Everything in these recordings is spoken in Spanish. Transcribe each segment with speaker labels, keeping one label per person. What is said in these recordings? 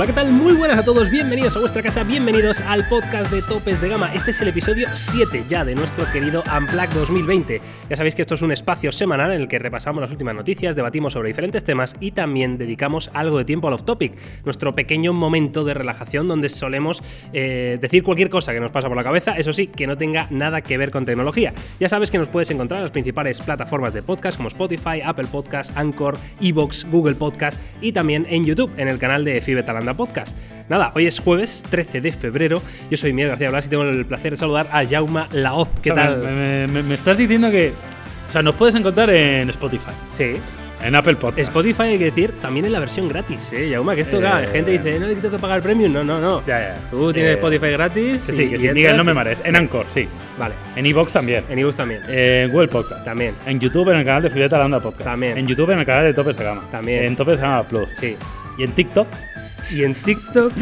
Speaker 1: Hola, ¿qué tal? Muy buenas a todos, bienvenidos a vuestra casa, bienvenidos al podcast de Topes de Gama. Este es el episodio 7 ya de nuestro querido Unplugged 2020. Ya sabéis que esto es un espacio semanal en el que repasamos las últimas noticias, debatimos sobre diferentes temas y también dedicamos algo de tiempo al off-topic, nuestro pequeño momento de relajación donde solemos eh, decir cualquier cosa que nos pasa por la cabeza, eso sí, que no tenga nada que ver con tecnología. Ya sabes que nos puedes encontrar en las principales plataformas de podcast como Spotify, Apple Podcast, Anchor, Evox, Google Podcast y también en YouTube, en el canal de Fibetal Podcast. Nada, hoy es jueves 13 de febrero. Yo soy Miguel García Blas y tengo el placer de saludar a Jauma Laoz. ¿Qué tal?
Speaker 2: Me, estás diciendo que. O sea, nos puedes encontrar en Spotify.
Speaker 1: Sí.
Speaker 2: En Apple Podcast.
Speaker 1: Spotify hay que decir también en la versión gratis, ¿eh? Yauma, que esto, eh, la gente dice, no, tengo que pagar premium. No, no, no.
Speaker 2: Ya, ya.
Speaker 1: Tú tienes eh, Spotify gratis.
Speaker 2: Sí, sí, que sí. Miguel, no me mares. En Anchor, sí.
Speaker 1: Vale.
Speaker 2: En Evox también.
Speaker 1: En Evox también.
Speaker 2: En Google Podcast.
Speaker 1: También.
Speaker 2: En YouTube, en el canal de Fideta Landa Podcast.
Speaker 1: También.
Speaker 2: En YouTube, en el canal de Topes de Gama.
Speaker 1: También.
Speaker 2: En Topes de Gama Plus.
Speaker 1: Sí.
Speaker 2: Y en TikTok
Speaker 1: y en TikTok.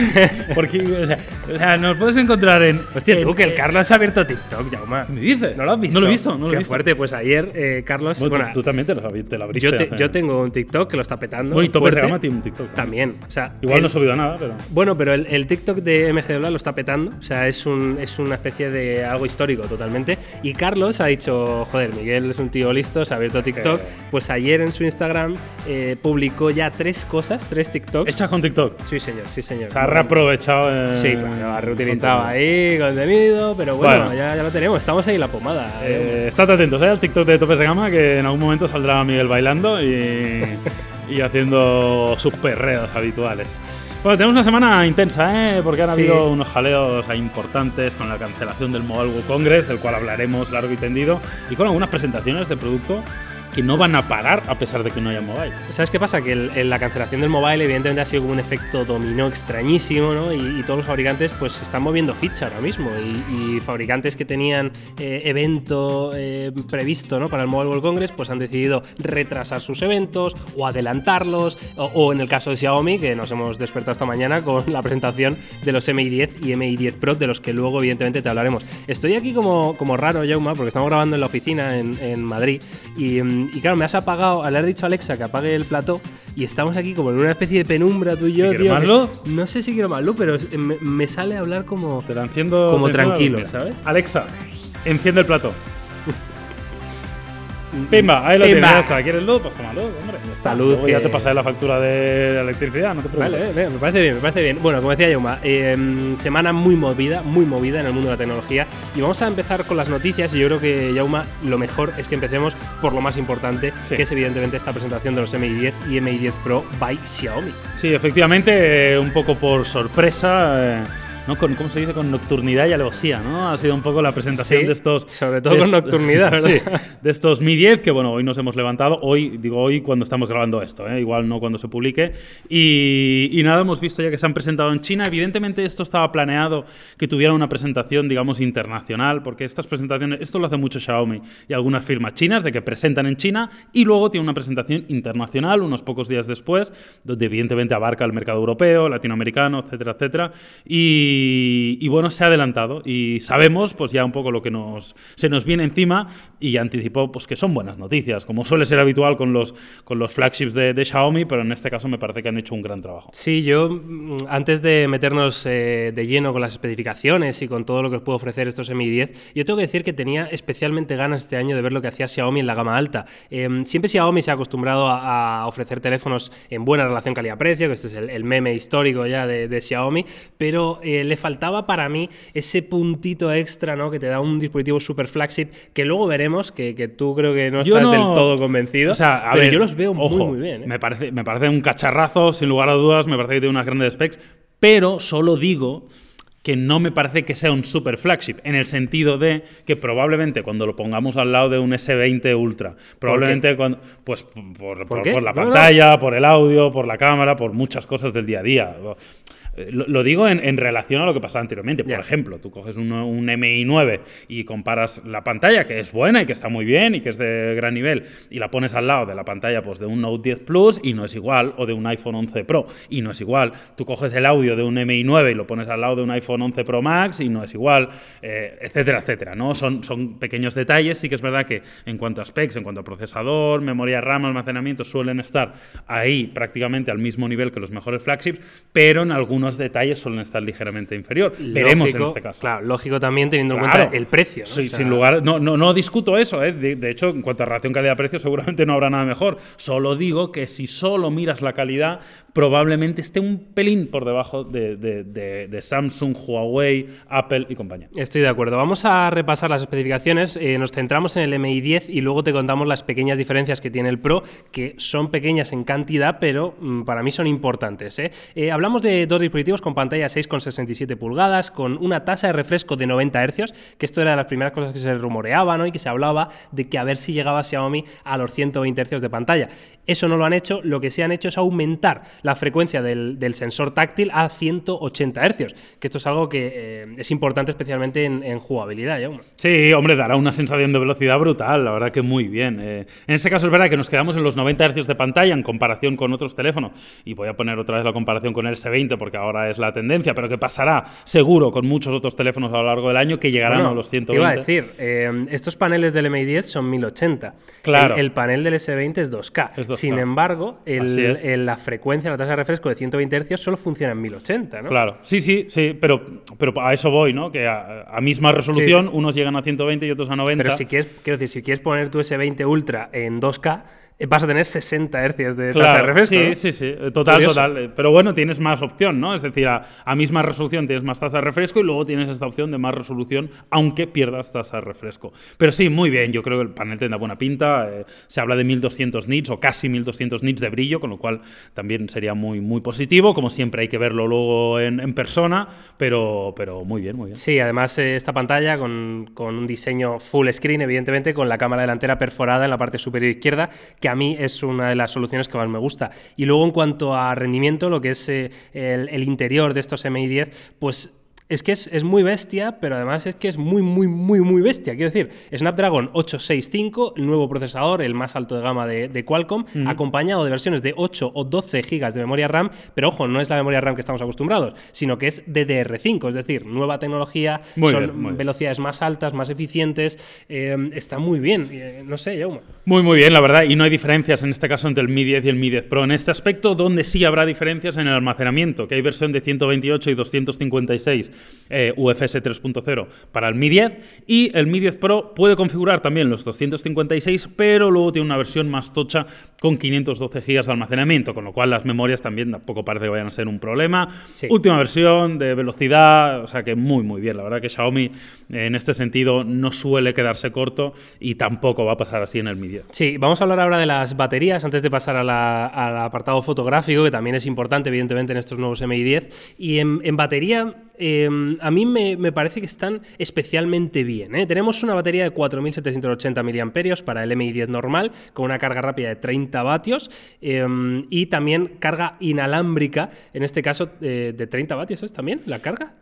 Speaker 2: Porque, o sea, nos puedes encontrar en.
Speaker 1: Hostia, tú, que el Carlos ha abierto TikTok, Jauma.
Speaker 2: ¿Me dices?
Speaker 1: ¿No lo has visto?
Speaker 2: No lo he visto, no lo he
Speaker 1: Qué fuerte, pues ayer, eh, Carlos.
Speaker 2: Bueno, tú, también te lo, te lo abriste.
Speaker 1: Yo, yo, tengo un TikTok que lo está petando.
Speaker 2: Bueno, y de Gama tiene un TikTok
Speaker 1: también. O sea,
Speaker 2: Igual no he subido nada, pero.
Speaker 1: Bueno, pero el, el TikTok de MG lo está petando. O sea, es, un, es una especie de algo histórico totalmente. Y Carlos ha dicho, joder, Miguel es un tío listo, se ha abierto TikTok. Pues ayer en su Instagram eh, publicó ya tres cosas, tres TikToks.
Speaker 2: ¿Hechas con TikTok?
Speaker 1: Sí, señor sí, señor.
Speaker 2: Se ha reaprovechado.
Speaker 1: Eh, sí, claro, ha reutilizado ahí contenido, pero bueno, Ya, ya, lo tenemos, estamos ahí en la pomada.
Speaker 2: Eh, estad atentos ¿eh? al TikTok de Topes de Gama, que en algún momento saldrá Miguel bailando y, y haciendo sus perreos habituales. Bueno, tenemos una semana intensa, ¿eh? porque han habido unos jaleos importantes con la cancelación del Mobile World Congress, del cual hablaremos largo y tendido, y con algunas presentaciones de producto que no van a parar a pesar de que no haya mobile.
Speaker 1: ¿Sabes qué pasa? Que la cancelación del mobile evidentemente ha sido como un efecto dominó extrañísimo, ¿no? Y, todos los fabricantes pues se están moviendo ficha ahora mismo y, fabricantes que tenían eh, evento eh, previsto ¿no? para el Mobile World Congress pues han decidido retrasar sus eventos o adelantarlos o, en el caso de Xiaomi que nos hemos despertado esta mañana con la presentación de los Mi 10 y Mi 10 Pro de los que luego evidentemente te hablaremos. Estoy aquí como, como raro, Jauma, porque estamos grabando en la oficina en, en Madrid y mm, y claro, me has apagado, al haber dicho a Alexa que apague el plató, y estamos aquí como en una especie de penumbra tú y yo, tío.
Speaker 2: Más luz?
Speaker 1: No sé si quiero más luz, pero me, sale a hablar como.
Speaker 2: Te la enciendo.
Speaker 1: Como tranquilo, ¿sabes?
Speaker 2: Alexa, enciende el plato. Pimba, ahí lo tienes, ya está. ¿Quieres luz? Pues toma luz, hombre.
Speaker 1: Esta luz.
Speaker 2: ya te pasaré la factura de electricidad, no te preocupes.
Speaker 1: Vale, vale, me parece bien, me parece bien. Bueno, como decía Yuma, em, semana muy movida, muy movida en el mundo de la tecnología. Y vamos a empezar con las noticias. Y yo creo que, Yauma, lo mejor es que empecemos por lo más importante, que es evidentemente esta presentación de los Mi 10 y Mi 10 Pro by Xiaomi.
Speaker 2: Sí, efectivamente, eh, un poco por sorpresa. Eh, ¿no? Con, ¿cómo se dice? Con nocturnidad y alevosía, ¿no? Ha sido un poco la presentación de estos...
Speaker 1: Sobre todo con nocturnidad, ¿verdad? Sí,
Speaker 2: de estos Mi 10, que bueno, hoy nos hemos levantado, hoy, digo hoy cuando estamos grabando esto, ¿eh? igual no cuando se publique, y, y, nada, hemos visto ya que se han presentado en China, evidentemente esto estaba planeado que tuviera una presentación, digamos, internacional, porque estas presentaciones, esto lo hace mucho Xiaomi y algunas firmas chinas, de que presentan en China y luego tiene una presentación internacional unos pocos días después, donde evidentemente abarca el mercado europeo, latinoamericano, etcétera, etcétera, y y, bueno, se ha adelantado y sabemos pues ya un poco lo que nos, se nos viene encima y anticipó pues que son buenas noticias, como suele ser habitual con los, con los flagships de, Xiaomi, pero en este caso me parece que han hecho un gran trabajo.
Speaker 1: Sí, yo mm, antes de meternos eh, de lleno con las especificaciones y con todo lo que os puede ofrecer estos Mi 10, yo tengo que decir que tenía especialmente ganas este año de ver lo que hacía Xiaomi en la gama alta. Em, siempre Xiaomi se ha acostumbrado a, ofrecer teléfonos en buena relación calidad-precio, que este es el, meme histórico ya de, Xiaomi, pero el le faltaba para mí ese puntito extra, ¿no? Que te da un dispositivo super flagship, que luego veremos, que, tú creo que no estás del todo convencido.
Speaker 2: O sea, a
Speaker 1: ver,
Speaker 2: yo
Speaker 1: los veo muy, muy bien. ¿eh?
Speaker 2: Me, parece, me parece un cacharrazo, sin lugar a dudas, me parece que tiene unas grandes specs, pero solo digo que no me parece que sea un super flagship, en el sentido de que probablemente cuando lo pongamos al lado de un S20 Ultra, probablemente cuando, pues por, la pantalla, por el audio, por la cámara, por muchas cosas del día a día. Eh, lo, digo en, relación a lo que pasaba anteriormente. Por ejemplo, tú coges un, un, MI 9 y comparas la pantalla, que es buena y que está muy bien y que es de gran nivel, y la pones al lado de la pantalla pues, de un Note 10 Plus y no es igual, o de un iPhone 11 Pro y no es igual. Tú coges el audio de un MI 9 y lo pones al lado de un iPhone 11 Pro Max y no es igual, eh, etcétera, etcétera. ¿no? Son, son pequeños detalles. Sí que es verdad que en cuanto a specs, en cuanto a procesador, memoria RAM, almacenamiento, suelen estar ahí prácticamente al mismo nivel que los mejores flagships, pero en algunos detalles suelen estar ligeramente inferior. Veremos en este caso.
Speaker 1: Claro, lógico también teniendo en cuenta el precio.
Speaker 2: Sí, sin lugar. No, no, no discuto eso. ¿eh? De, hecho, en cuanto a relación calidad-precio, seguramente no habrá nada mejor. Solo digo que si solo miras la calidad, probablemente esté un pelín por debajo de, de Samsung, Huawei, Apple y compañía.
Speaker 1: Estoy de acuerdo. Vamos a repasar las especificaciones. Eh, nos centramos en el MI 10 y luego te contamos las pequeñas diferencias que tiene el Pro, que son pequeñas en cantidad, pero mm, para mí son importantes. Eh, hablamos de dos dispositivos con pantalla 6,67 pulgadas, con una tasa de refresco de 90 Hz, que esto era de las primeras cosas que se rumoreaba y que se hablaba de que a ver si llegaba Xiaomi a los 120 Hz de pantalla. Eso no lo han hecho, lo que sí han hecho es aumentar la frecuencia del, sensor táctil a 180 Hz, que esto es algo que es importante especialmente en, jugabilidad.
Speaker 2: Sí, hombre, dará una sensación de velocidad brutal, la verdad que muy bien. en este caso es verdad que nos quedamos en los 90 Hz de pantalla en comparación con otros teléfonos. Y voy a poner otra vez la comparación con el S20 porque ahora es la tendencia, pero que pasará seguro con muchos otros teléfonos a lo largo del año que llegarán a los 120. Te
Speaker 1: iba a decir, eh, estos paneles del MI10 son 1080.
Speaker 2: Claro.
Speaker 1: El, panel del S20 es 2K. Sin embargo, la frecuencia, la tasa de refresco de 120 Hz solo funciona en 1080, ¿no?
Speaker 2: Claro. Sí, sí, sí, pero, pero a eso voy, ¿no? Que a, misma resolución unos llegan a 120 y otros a 90.
Speaker 1: Pero si quieres, quiero decir, si quieres poner tu S20 Ultra en 2K, eh, vas a tener 60 Hz de tasa de refresco.
Speaker 2: Sí, sí, sí, eh, total, total. Eh, pero bueno, tienes más opción, ¿no? Es decir, a, misma resolución tienes más tasa de refresco y luego tienes esta opción de más resolución, aunque pierdas tasa de refresco. Pero sí, muy bien, yo creo que el panel tendrá buena pinta. se habla de 1200 nits o casi 1200 nits de brillo, con lo cual también sería muy, muy positivo. Como siempre, hay que verlo luego en, persona, pero, pero muy bien, muy bien.
Speaker 1: Sí, además, esta pantalla con, con un diseño full screen, evidentemente, con la cámara delantera perforada en la parte superior izquierda, que a mí es una de las soluciones que más me gusta. Y luego en cuanto a rendimiento, lo que es eh, el, el, interior de estos MI10, pues es que es, muy bestia, pero además es que es muy, muy, muy, muy bestia. Quiero decir, Snapdragon 865, el nuevo procesador, el más alto de gama de, Qualcomm, acompañado de versiones de 8 o 12 GB de memoria RAM, pero ojo, no es la memoria RAM que estamos acostumbrados, sino que es DDR5, es decir, nueva tecnología, son velocidades más altas, más eficientes, eh, está muy bien, eh, no sé, Jaume.
Speaker 2: Muy, muy bien, la verdad, y no hay diferencias en este caso entre el Mi 10 y el Mi 10 Pro. En este aspecto, donde sí habrá diferencias en el almacenamiento, que hay versión de 128 y 256 eh, UFS 3.0 para el Mi 10 y el Mi 10 Pro puede configurar también los 256, pero luego tiene una versión más tocha con 512 GB de almacenamiento, con lo cual las memorias también tampoco parece que vayan a ser un problema. Última versión de velocidad, o sea que muy muy bien. La verdad que Xiaomi en este sentido no suele quedarse corto y tampoco va a pasar así en el Mi 10.
Speaker 1: Sí, vamos a hablar ahora de las baterías antes de pasar al apartado fotográfico, que también es importante evidentemente en estos nuevos Mi 10. Y en, en batería Em, a mí me, parece que están especialmente bien. ¿eh? Tenemos una batería de 4.780 mAh para el MI10 normal, con una carga rápida de 30 vatios em, y también carga inalámbrica, en este caso eh, de 30 vatios, ¿es también la carga?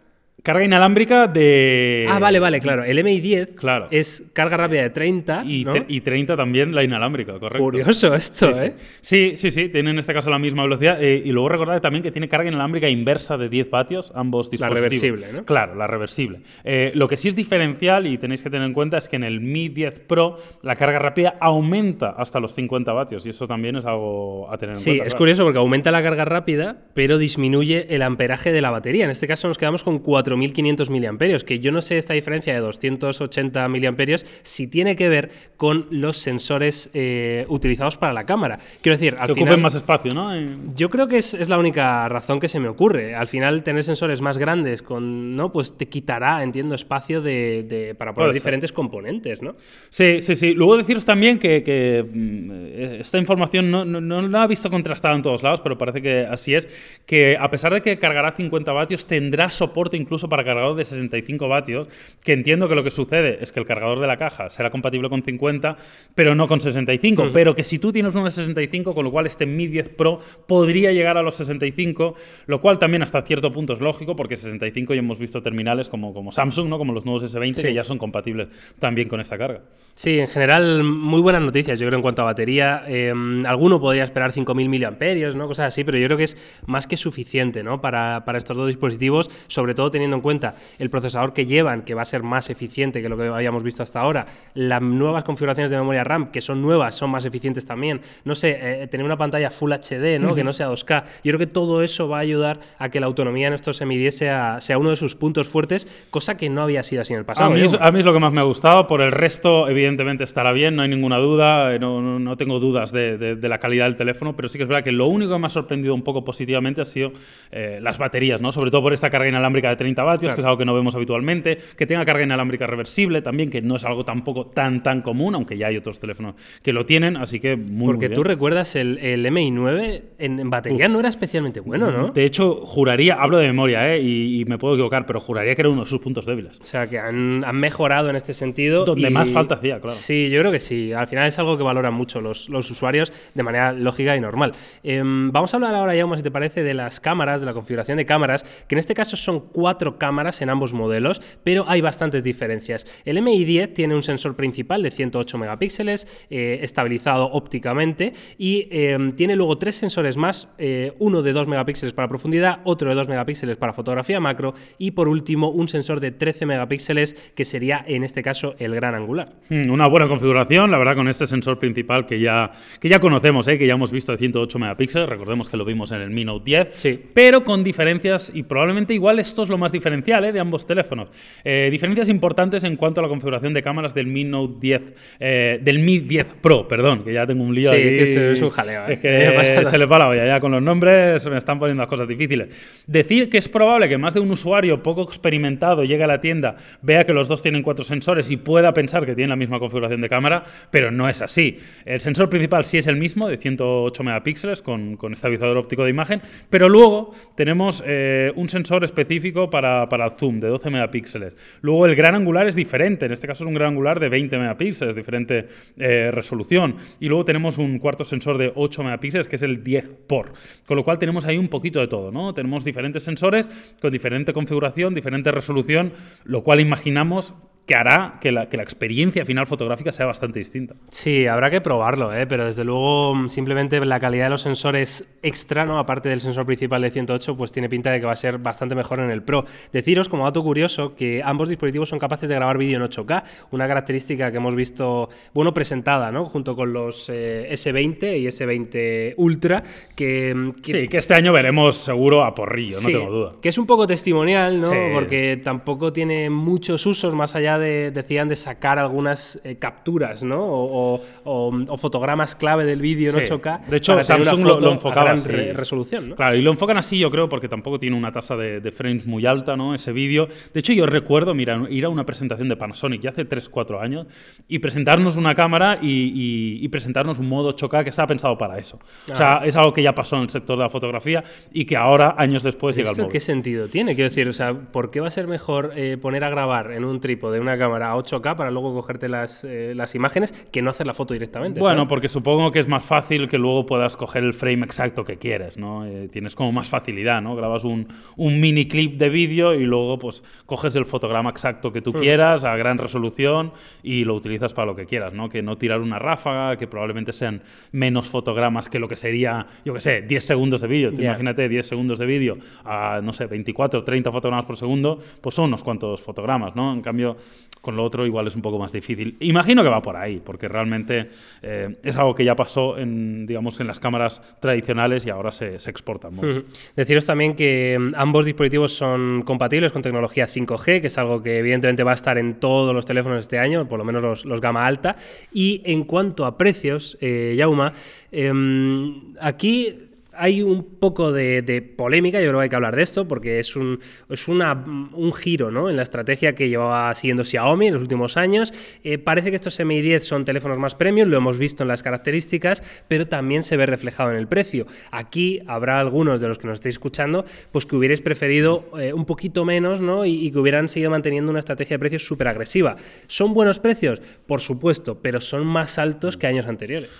Speaker 2: Carga inalámbrica de.
Speaker 1: Ah, vale, vale, claro. El MI10
Speaker 2: claro.
Speaker 1: es carga rápida de 30.
Speaker 2: Y, y 30 también la inalámbrica, correcto.
Speaker 1: Curioso esto, ¿eh?
Speaker 2: Sí. sí, sí, Tiene en este caso la misma velocidad. Eh, y luego recordad también que tiene carga inalámbrica inversa de 10 vatios, ambos dispositivos.
Speaker 1: La reversible, ¿no?
Speaker 2: Claro, la reversible. Eh, lo que sí es diferencial y tenéis que tener en cuenta es que en el Mi 10 Pro la carga rápida aumenta hasta los 50 vatios. Y eso también es algo a tener en cuenta.
Speaker 1: Sí, es curioso porque aumenta la carga rápida, pero disminuye el amperaje de la batería. En este caso nos quedamos con 4.500 mAh que yo no sé esta diferencia de 280 miliamperios si tiene que ver con los sensores eh, utilizados para la cámara. Quiero decir,
Speaker 2: al que ocupen más espacio, ¿no?
Speaker 1: Yo creo que es, la única razón que se me ocurre. Al final, tener sensores más grandes con, ¿no? Pues te quitará, entiendo, espacio de, para poner diferentes componentes, ¿no?
Speaker 2: Sí, sí, sí. Luego deciros también que, mm, esta información no, no, la he visto contrastada en todos lados, pero parece que así es, que a pesar de que cargará 50 vatios, tendrá soporte incluso incluso para cargador de 65 vatios, que entiendo que lo que sucede es que el cargador de la caja será compatible con 50, pero no con 65. Pero que si tú tienes una 65, con lo cual este Mi 10 Pro podría llegar a los 65, lo cual también hasta cierto punto es lógico, porque 65 ya hemos visto terminales como, como Samsung, ¿no? como los nuevos S20, que ya son compatibles también con esta carga.
Speaker 1: Sí, en general, muy buenas noticias, yo creo, en cuanto a batería. Em, alguno podría esperar 5.000 miliamperios, ¿no? Cosas así, pero yo creo que es más que suficiente, ¿no? Para, para, estos dos dispositivos, sobre todo teniendo en cuenta el procesador que llevan, que va a ser más eficiente que lo que habíamos visto hasta ahora, las nuevas configuraciones de memoria RAM, que son nuevas, son más eficientes también. No sé, eh, tener una pantalla Full HD, ¿no? Que no sea 2K. Yo creo que todo eso va a ayudar a que la autonomía en estos Mi 10 sea, sea uno de sus puntos fuertes, cosa que no había sido así en el pasado.
Speaker 2: A mí, a mí es lo que más me ha gustado. Por el resto, evidentemente, estará bien, no hay ninguna duda, eh, no, no, tengo dudas de, de, la calidad del teléfono, pero sí que es verdad que lo único que me ha sorprendido un poco positivamente ha sido eh, las baterías, ¿no? sobre todo por esta carga inalámbrica de 30 vatios, que es algo que no vemos habitualmente, que tenga carga inalámbrica reversible también, que no es algo tampoco tan tan común, aunque ya hay otros teléfonos que lo tienen, así que muy
Speaker 1: Porque
Speaker 2: muy
Speaker 1: tú recuerdas el, el MI9 en, batería no era especialmente bueno, ¿no?
Speaker 2: De hecho, juraría, hablo de memoria, ¿eh? y, y, me puedo equivocar, pero juraría que era uno de sus puntos débiles.
Speaker 1: O sea, que han, han mejorado en este sentido.
Speaker 2: Donde
Speaker 1: y...
Speaker 2: más falta hacía, claro.
Speaker 1: Sí, Sí, yo creo que sí. Al final es algo que valoran mucho los, los usuarios de manera lógica y normal. Eh, vamos a hablar ahora, ya, si te parece, de las cámaras, de la configuración de cámaras, que en este caso son cuatro cámaras en ambos modelos, pero hay bastantes diferencias. El MI10 tiene un sensor principal de 108 megapíxeles, eh, estabilizado ópticamente, y eh, tiene luego tres sensores más, eh, uno de 2 megapíxeles para profundidad, otro de 2 megapíxeles para fotografía macro, y por último un sensor de 13 megapíxeles, que sería en este caso el gran angular.
Speaker 2: Hmm, una buena configuración, la verdad, con este sensor principal que ya, que ya conocemos, ¿eh? que ya hemos visto de 108 megapíxeles, recordemos que lo vimos en el Mi Note 10,
Speaker 1: sí.
Speaker 2: pero con diferencias, y probablemente igual esto es lo más diferencial ¿eh? de ambos teléfonos. Eh, diferencias importantes en cuanto a la configuración de cámaras del Mi Note 10, eh, del Mi 10 Pro, perdón, que ya tengo un lío
Speaker 1: sí,
Speaker 2: aquí.
Speaker 1: Es, es un jaleo.
Speaker 2: Es que se le va la olla ya con los nombres, se me están poniendo las cosas difíciles. Decir que es probable que más de un usuario poco experimentado llegue a la tienda, vea que los dos tienen cuatro sensores y pueda pensar que tienen la misma configuración de cámara, pero no es así. El sensor principal sí es el mismo, de 108 megapíxeles, con, con estabilizador óptico de imagen, pero luego tenemos eh, un sensor específico para, para, zoom, de 12 megapíxeles. Luego el gran angular es diferente, en este caso es un gran angular de 20 megapíxeles, diferente eh, resolución. Y luego tenemos un cuarto sensor de 8 megapíxeles, que es el 10 por. Con lo cual tenemos ahí un poquito de todo, ¿no? Tenemos diferentes sensores con diferente configuración, diferente resolución, lo cual imaginamos que hará que la, que la, experiencia final fotográfica sea bastante distinta.
Speaker 1: Sí, habrá que probarlo, ¿eh? pero desde luego simplemente la calidad de los sensores extra, ¿no? aparte del sensor principal de 108, pues tiene pinta de que va a ser bastante mejor en el Pro. Deciros, como dato curioso, que ambos dispositivos son capaces de grabar vídeo en 8K, una característica que hemos visto, bueno, presentada, ¿no? junto con los eh, S20 y S20 Ultra, que,
Speaker 2: que, Sí, que este año veremos seguro a porrillo,
Speaker 1: sí,
Speaker 2: no tengo duda.
Speaker 1: Que es un poco testimonial, ¿no?
Speaker 2: Sí.
Speaker 1: porque tampoco tiene muchos usos más allá de, decían de sacar algunas eh, capturas, ¿no? O, o, o, fotogramas clave del vídeo en
Speaker 2: Sí.
Speaker 1: 8K.
Speaker 2: De hecho, Samsung lo- lo enfocaba
Speaker 1: a gran
Speaker 2: así.
Speaker 1: re- resolución, ¿no?
Speaker 2: Claro, y lo enfocan así, yo creo, porque tampoco tiene una tasa de, de frames muy alta, ¿no? Ese vídeo. De hecho, yo recuerdo, mira, ir a una presentación de Panasonic ya hace 3-4 años y presentarnos una cámara y, y- y presentarnos un modo 8K que estaba pensado para eso. O sea, es algo que ya pasó en el sector de la fotografía y que ahora, años después, llega al
Speaker 1: ¿Esto
Speaker 2: móvil.
Speaker 1: qué sentido tiene? Quiero decir, o sea, ¿por qué va a ser mejor eh, poner a grabar en un trípode una cámara a 8K para luego cogerte las, eh, las imágenes que no hacer la foto directamente?
Speaker 2: Bueno,
Speaker 1: ¿sabes?
Speaker 2: porque supongo que es más fácil que luego puedas coger el frame exacto que quieres, ¿no? Eh, tienes como más facilidad, ¿no? Grabas un, un mini clip de vídeo y luego pues coges el fotograma exacto que tú quieras a gran resolución y lo utilizas para lo que quieras, ¿no? Que no tirar una ráfaga, que probablemente sean menos fotogramas que lo que sería, yo qué sé, 10 segundos de vídeo. Imagínate 10 segundos de vídeo a, no sé, 24, 30 fotogramas por segundo, pues son unos cuantos fotogramas, ¿no? En cambio, con lo otro igual es un poco más difícil. Imagino que va por ahí, porque realmente eh, es algo que ya pasó en, digamos, en las cámaras tradicionales y ahora se, se exporta. ¿no?
Speaker 1: Ujú. Deciros también que mm, ambos dispositivos son compatibles con tecnología 5G, que es algo que evidentemente va a estar en todos los teléfonos este año, por lo menos los, los gama alta. Y en cuanto a precios, eh, Yauma, em, aquí hay un poco de, polémica, yo creo que hay que hablar de esto, porque es un, es un giro ¿no? en la estrategia que llevaba siguiendo Xiaomi en los últimos años. Eh, parece que estos Mi 10 son teléfonos más premium, lo hemos visto en las características, pero también se ve reflejado en el precio. Aquí habrá algunos de los que nos estéis escuchando, pues que hubierais preferido eh, un poquito menos ¿no? y, que hubieran seguido manteniendo una estrategia de precios súper agresiva. ¿Son buenos precios? Por supuesto, pero son más altos que años anteriores.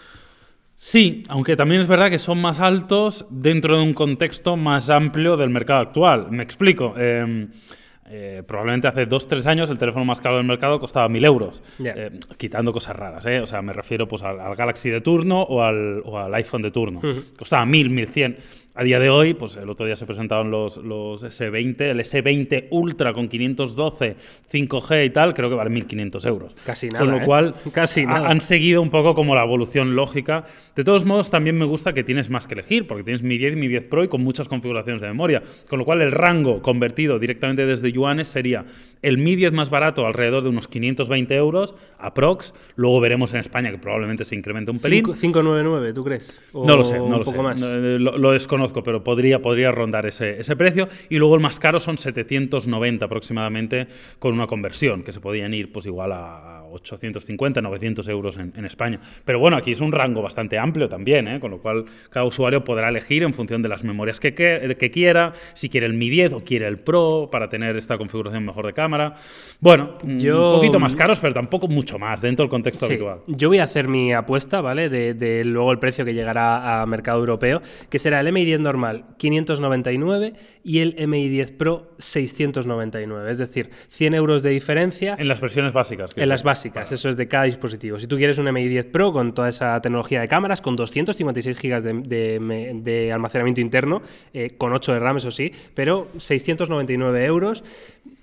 Speaker 2: Sí, aunque también es verdad que son más altos dentro de un contexto más amplio del mercado actual. Me explico. Em, eh, probablemente hace dos, tres años el teléfono más caro del mercado costaba mil euros, eh, quitando cosas raras, ¿eh? O sea, me refiero pues al, Galaxy de turno o al, o al iPhone de turno. Costaba mil, mil cien. A día de hoy, pues el otro día se presentaron los, los S20, el S20 Ultra con 512, 5G y tal, creo que vale 1.500 euros.
Speaker 1: Casi nada.
Speaker 2: Con lo cual,
Speaker 1: Casi nada.
Speaker 2: han seguido un poco como la evolución lógica. De todos modos, también me gusta que tienes más que elegir, porque tienes Mi 10 y Mi 10 Pro y con muchas configuraciones de memoria. Con lo cual, el rango convertido directamente desde yuanes sería el Mi 10 más barato, alrededor de unos 520 euros, aprox. Luego veremos en España que probablemente se incremente un pelín.
Speaker 1: 599, ¿tú crees?
Speaker 2: no lo sé, no lo sé. Más? Lo, lo desconozco pero podría, podría rondar ese, ese precio. Y luego el más caro son 790 aproximadamente con una conversión, que se podían ir pues igual a 850, 900 euros en, España. Pero bueno, aquí es un rango bastante amplio también, ¿eh? con lo cual cada usuario podrá elegir en función de las memorias que, que, quiera, si quiere el Mi 10 o quiere el Pro para tener esta configuración mejor de cámara. Bueno, Yo, un poquito más caros, pero tampoco mucho más dentro del contexto habitual.
Speaker 1: Yo voy a hacer mi apuesta, ¿vale? De, de, luego el precio que llegará a mercado europeo, que será el Mi 10 normal 599 y el MI 10 Pro 699. Es decir, 100 euros de diferencia.
Speaker 2: En las versiones básicas.
Speaker 1: En las básicas, eso es de cada dispositivo. Si tú quieres un MI 10 Pro con toda esa tecnología de cámaras, con 256 GB de, almacenamiento interno, eh, con 8 de RAM, eso sí, pero 699 euros.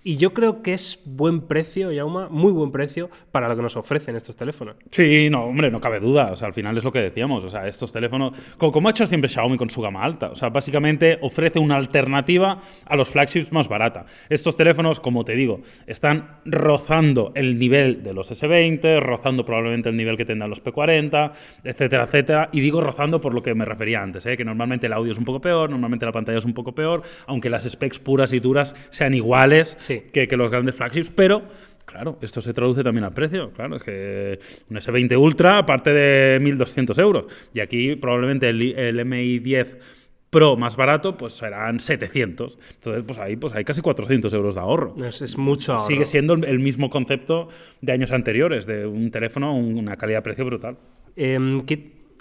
Speaker 1: Y yo creo que es buen precio, Yauma, muy buen precio para lo que nos ofrecen estos teléfonos.
Speaker 2: Sí, no, hombre, no cabe duda. O sea, al final es lo que decíamos. O sea, estos teléfonos, como, ha hecho siempre Xiaomi con su gama alta, o sea, básicamente ofrece una alternativa a los flagships más barata. Estos teléfonos, como te digo, están rozando el nivel de los S20, rozando probablemente el nivel que tendrán los P40, etcétera, etcétera. Y digo rozando por lo que me refería antes, ¿eh? que normalmente el audio es un poco peor, normalmente la pantalla es un poco peor, aunque las specs puras y duras sean iguales que, los grandes flagships, pero Claro, esto se traduce también al precio. Claro, es que un S20 Ultra aparte de 1.200 euros. Y aquí probablemente el, MI 10 Pro más barato, pues serán 700. Entonces, pues ahí pues hay casi 400 euros de ahorro.
Speaker 1: Es, mucho
Speaker 2: Sigue siendo el mismo concepto de años anteriores, de un teléfono, una calidad-precio brutal.
Speaker 1: Eh,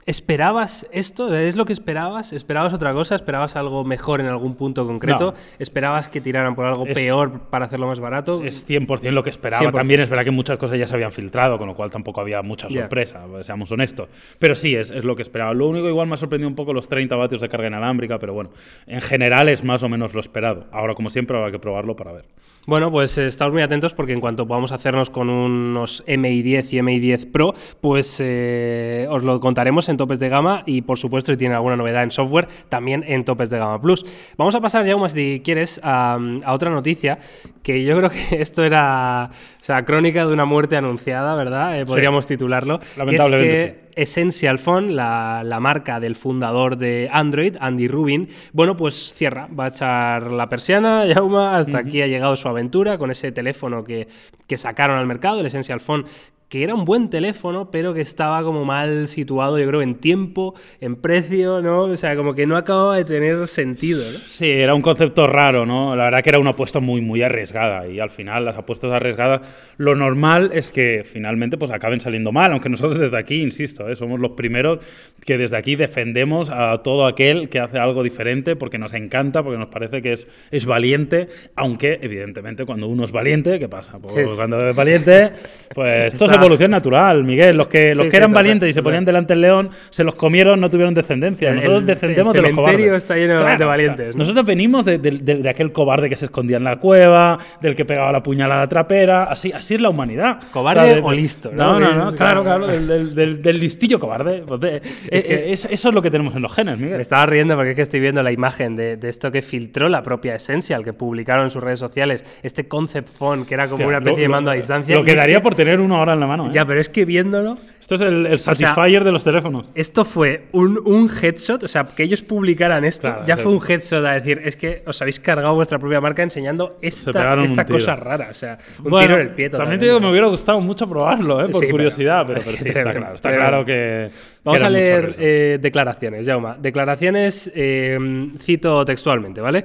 Speaker 1: ¿Esperabas esto? ¿Es lo que esperabas? ¿Esperabas otra cosa? ¿Esperabas algo mejor en algún punto concreto? ¿Esperabas que tiraran por algo peor para hacerlo más barato?
Speaker 2: Es 100% lo que esperaba. También es verdad que muchas cosas ya se habían filtrado, con lo cual tampoco había mucha sorpresa, seamos honestos. Pero sí, es, es, lo que esperaba. Lo único igual me ha sorprendido un poco los 30 vatios de carga inalámbrica, pero bueno, en general es más o menos lo esperado. Ahora, como siempre, habrá que probarlo para ver.
Speaker 1: Bueno, pues eh, estamos muy atentos porque en cuanto podamos hacernos con unos MI 10 y MI 10 Pro, pues eh, os lo contaremos en topes de gama y por supuesto si tiene alguna novedad en software también en topes de gama plus. Vamos a pasar ya, si quieres, a, otra noticia que yo creo que esto era o sea, crónica de una muerte anunciada, ¿verdad? Eh, podríamos titularlo.
Speaker 2: Lamentablemente.
Speaker 1: Essential Phone, la, la, marca del fundador de Android, Andy Rubin, bueno, pues cierra, va a echar la persiana, Yauma, hasta aquí ha llegado su aventura con ese teléfono que, que sacaron al mercado, el Essential Phone, que era un buen teléfono, pero que estaba como mal situado, yo creo, en tiempo, en precio, ¿no? O sea, como que no acababa de tener sentido, ¿no?
Speaker 2: Sí, era un concepto raro, ¿no? La verdad que era una apuesta muy, muy arriesgada y al final las apuestas arriesgadas, lo normal es que finalmente pues acaben saliendo mal, aunque nosotros desde aquí, insisto, ¿eh? somos los primeros que desde aquí defendemos a todo aquel que hace algo diferente porque nos encanta, porque nos parece que es, es valiente, aunque evidentemente cuando uno es valiente, ¿qué pasa? Pues cuando es valiente, pues esto se evolución natural, Miguel. Los que, los que eran valientes y se ponían delante del león, se los comieron, no tuvieron descendencia. Nosotros descendemos de los cobardes.
Speaker 1: está lleno de valientes.
Speaker 2: Nosotros venimos de, aquel cobarde que se escondía en la cueva, del que pegaba la puñalada trapera. Así, así es la humanidad.
Speaker 1: ¿Cobarde o listo?
Speaker 2: No, no, no, claro, claro, del, listillo cobarde. Pues es que, eso es lo que tenemos en los genes, Miguel.
Speaker 1: Me estaba riendo porque es que estoy viendo la imagen de, esto que filtró la propia Essential, que publicaron en sus redes sociales, este concept phone que era como una especie de mando a distancia.
Speaker 2: Lo quedaría por tener uno ahora en la mano. ¿eh?
Speaker 1: Ya, pero es que viéndolo,
Speaker 2: Esto es el, el Satisfyer de los teléfonos.
Speaker 1: esto fue un, un headshot, o sea, que ellos publicaran esto,
Speaker 2: Claro,
Speaker 1: ya fue un headshot a decir, es que os habéis cargado vuestra propia marca enseñando esta, cosa rara, o sea, un
Speaker 2: Bueno,
Speaker 1: tiro en el pie
Speaker 2: también te digo que me
Speaker 1: totalmente.
Speaker 2: hubiera gustado mucho probarlo, ¿eh? por
Speaker 1: Sí,
Speaker 2: curiosidad, pero, pero sí, está
Speaker 1: Tremendo,
Speaker 2: claro. Está
Speaker 1: tremendo.
Speaker 2: claro que.
Speaker 1: Vamos
Speaker 2: que
Speaker 1: a leer eh, declaraciones, Jauma. Declaraciones, eh, cito textualmente, ¿vale?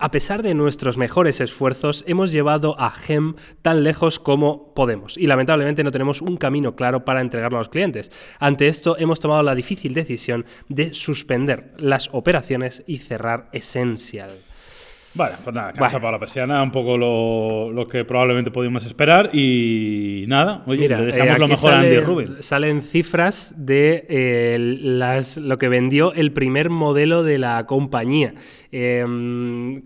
Speaker 1: A pesar de nuestros mejores esfuerzos, hemos llevado a GEM tan lejos como podemos y lamentablemente no tenemos un camino claro para entregarlo a los clientes. Ante esto, hemos tomado la difícil decisión de suspender las operaciones y cerrar Essential.
Speaker 2: Bueno, pues nada, cancha para la persiana, un poco lo, lo que probablemente podíamos esperar y nada, oye,
Speaker 1: Mira,
Speaker 2: le
Speaker 1: eh,
Speaker 2: deseamos lo mejor a Andy Rubin.
Speaker 1: Salen cifras de eh, las, lo que vendió el primer modelo de la compañía. Eh,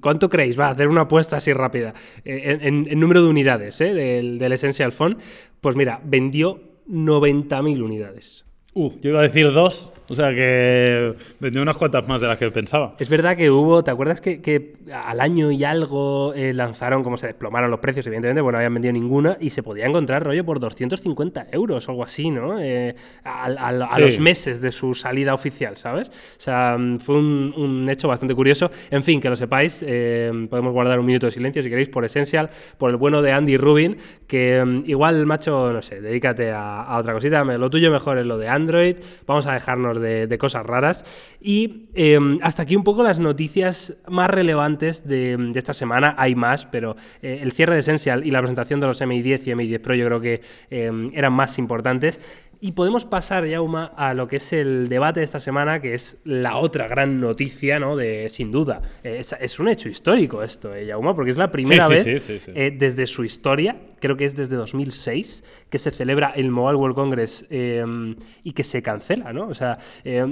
Speaker 1: ¿Cuánto creéis? Va a hacer una apuesta así rápida. Eh, en, número de unidades eh, del, del Essential Phone. Pues mira, vendió 90.000 unidades.
Speaker 2: Uh, yo iba a decir dos, o sea que vendió unas cuantas más de las que pensaba.
Speaker 1: Es verdad que hubo, ¿te acuerdas que, que al año y algo eh, lanzaron, como se desplomaron los precios, evidentemente, bueno, no habían vendido ninguna y se podía encontrar rollo por 250 euros o algo así, ¿no? Eh, a
Speaker 2: Sí.
Speaker 1: los meses de su salida oficial, ¿sabes? O sea, mm, fue un, un hecho bastante curioso. En fin, que lo sepáis, eh, podemos guardar un minuto de silencio si queréis por Essential, por el bueno de Andy Rubin, que mm, igual, macho, no sé, dedícate a, a otra cosita, lo tuyo mejor es lo de Android, vamos a dejarnos de, de cosas raras. Y eh, hasta aquí un poco las noticias más relevantes de, de esta semana, hay más, pero eh, el cierre de Essential y la presentación de los MI10 y MI10 Pro yo creo que eh, eran más importantes. Y podemos pasar, Yauma, a lo que es el debate de esta semana, que es la otra gran noticia, ¿no? De, sin duda. Eh, Es, es un hecho histórico esto, eh, Yauma, porque es la primera
Speaker 2: sí,
Speaker 1: vez
Speaker 2: sí, sí, sí.
Speaker 1: eh, desde su historia, creo que es desde 2006, que se celebra el Mobile World Congress eh, y que se cancela, ¿no? O sea, eh,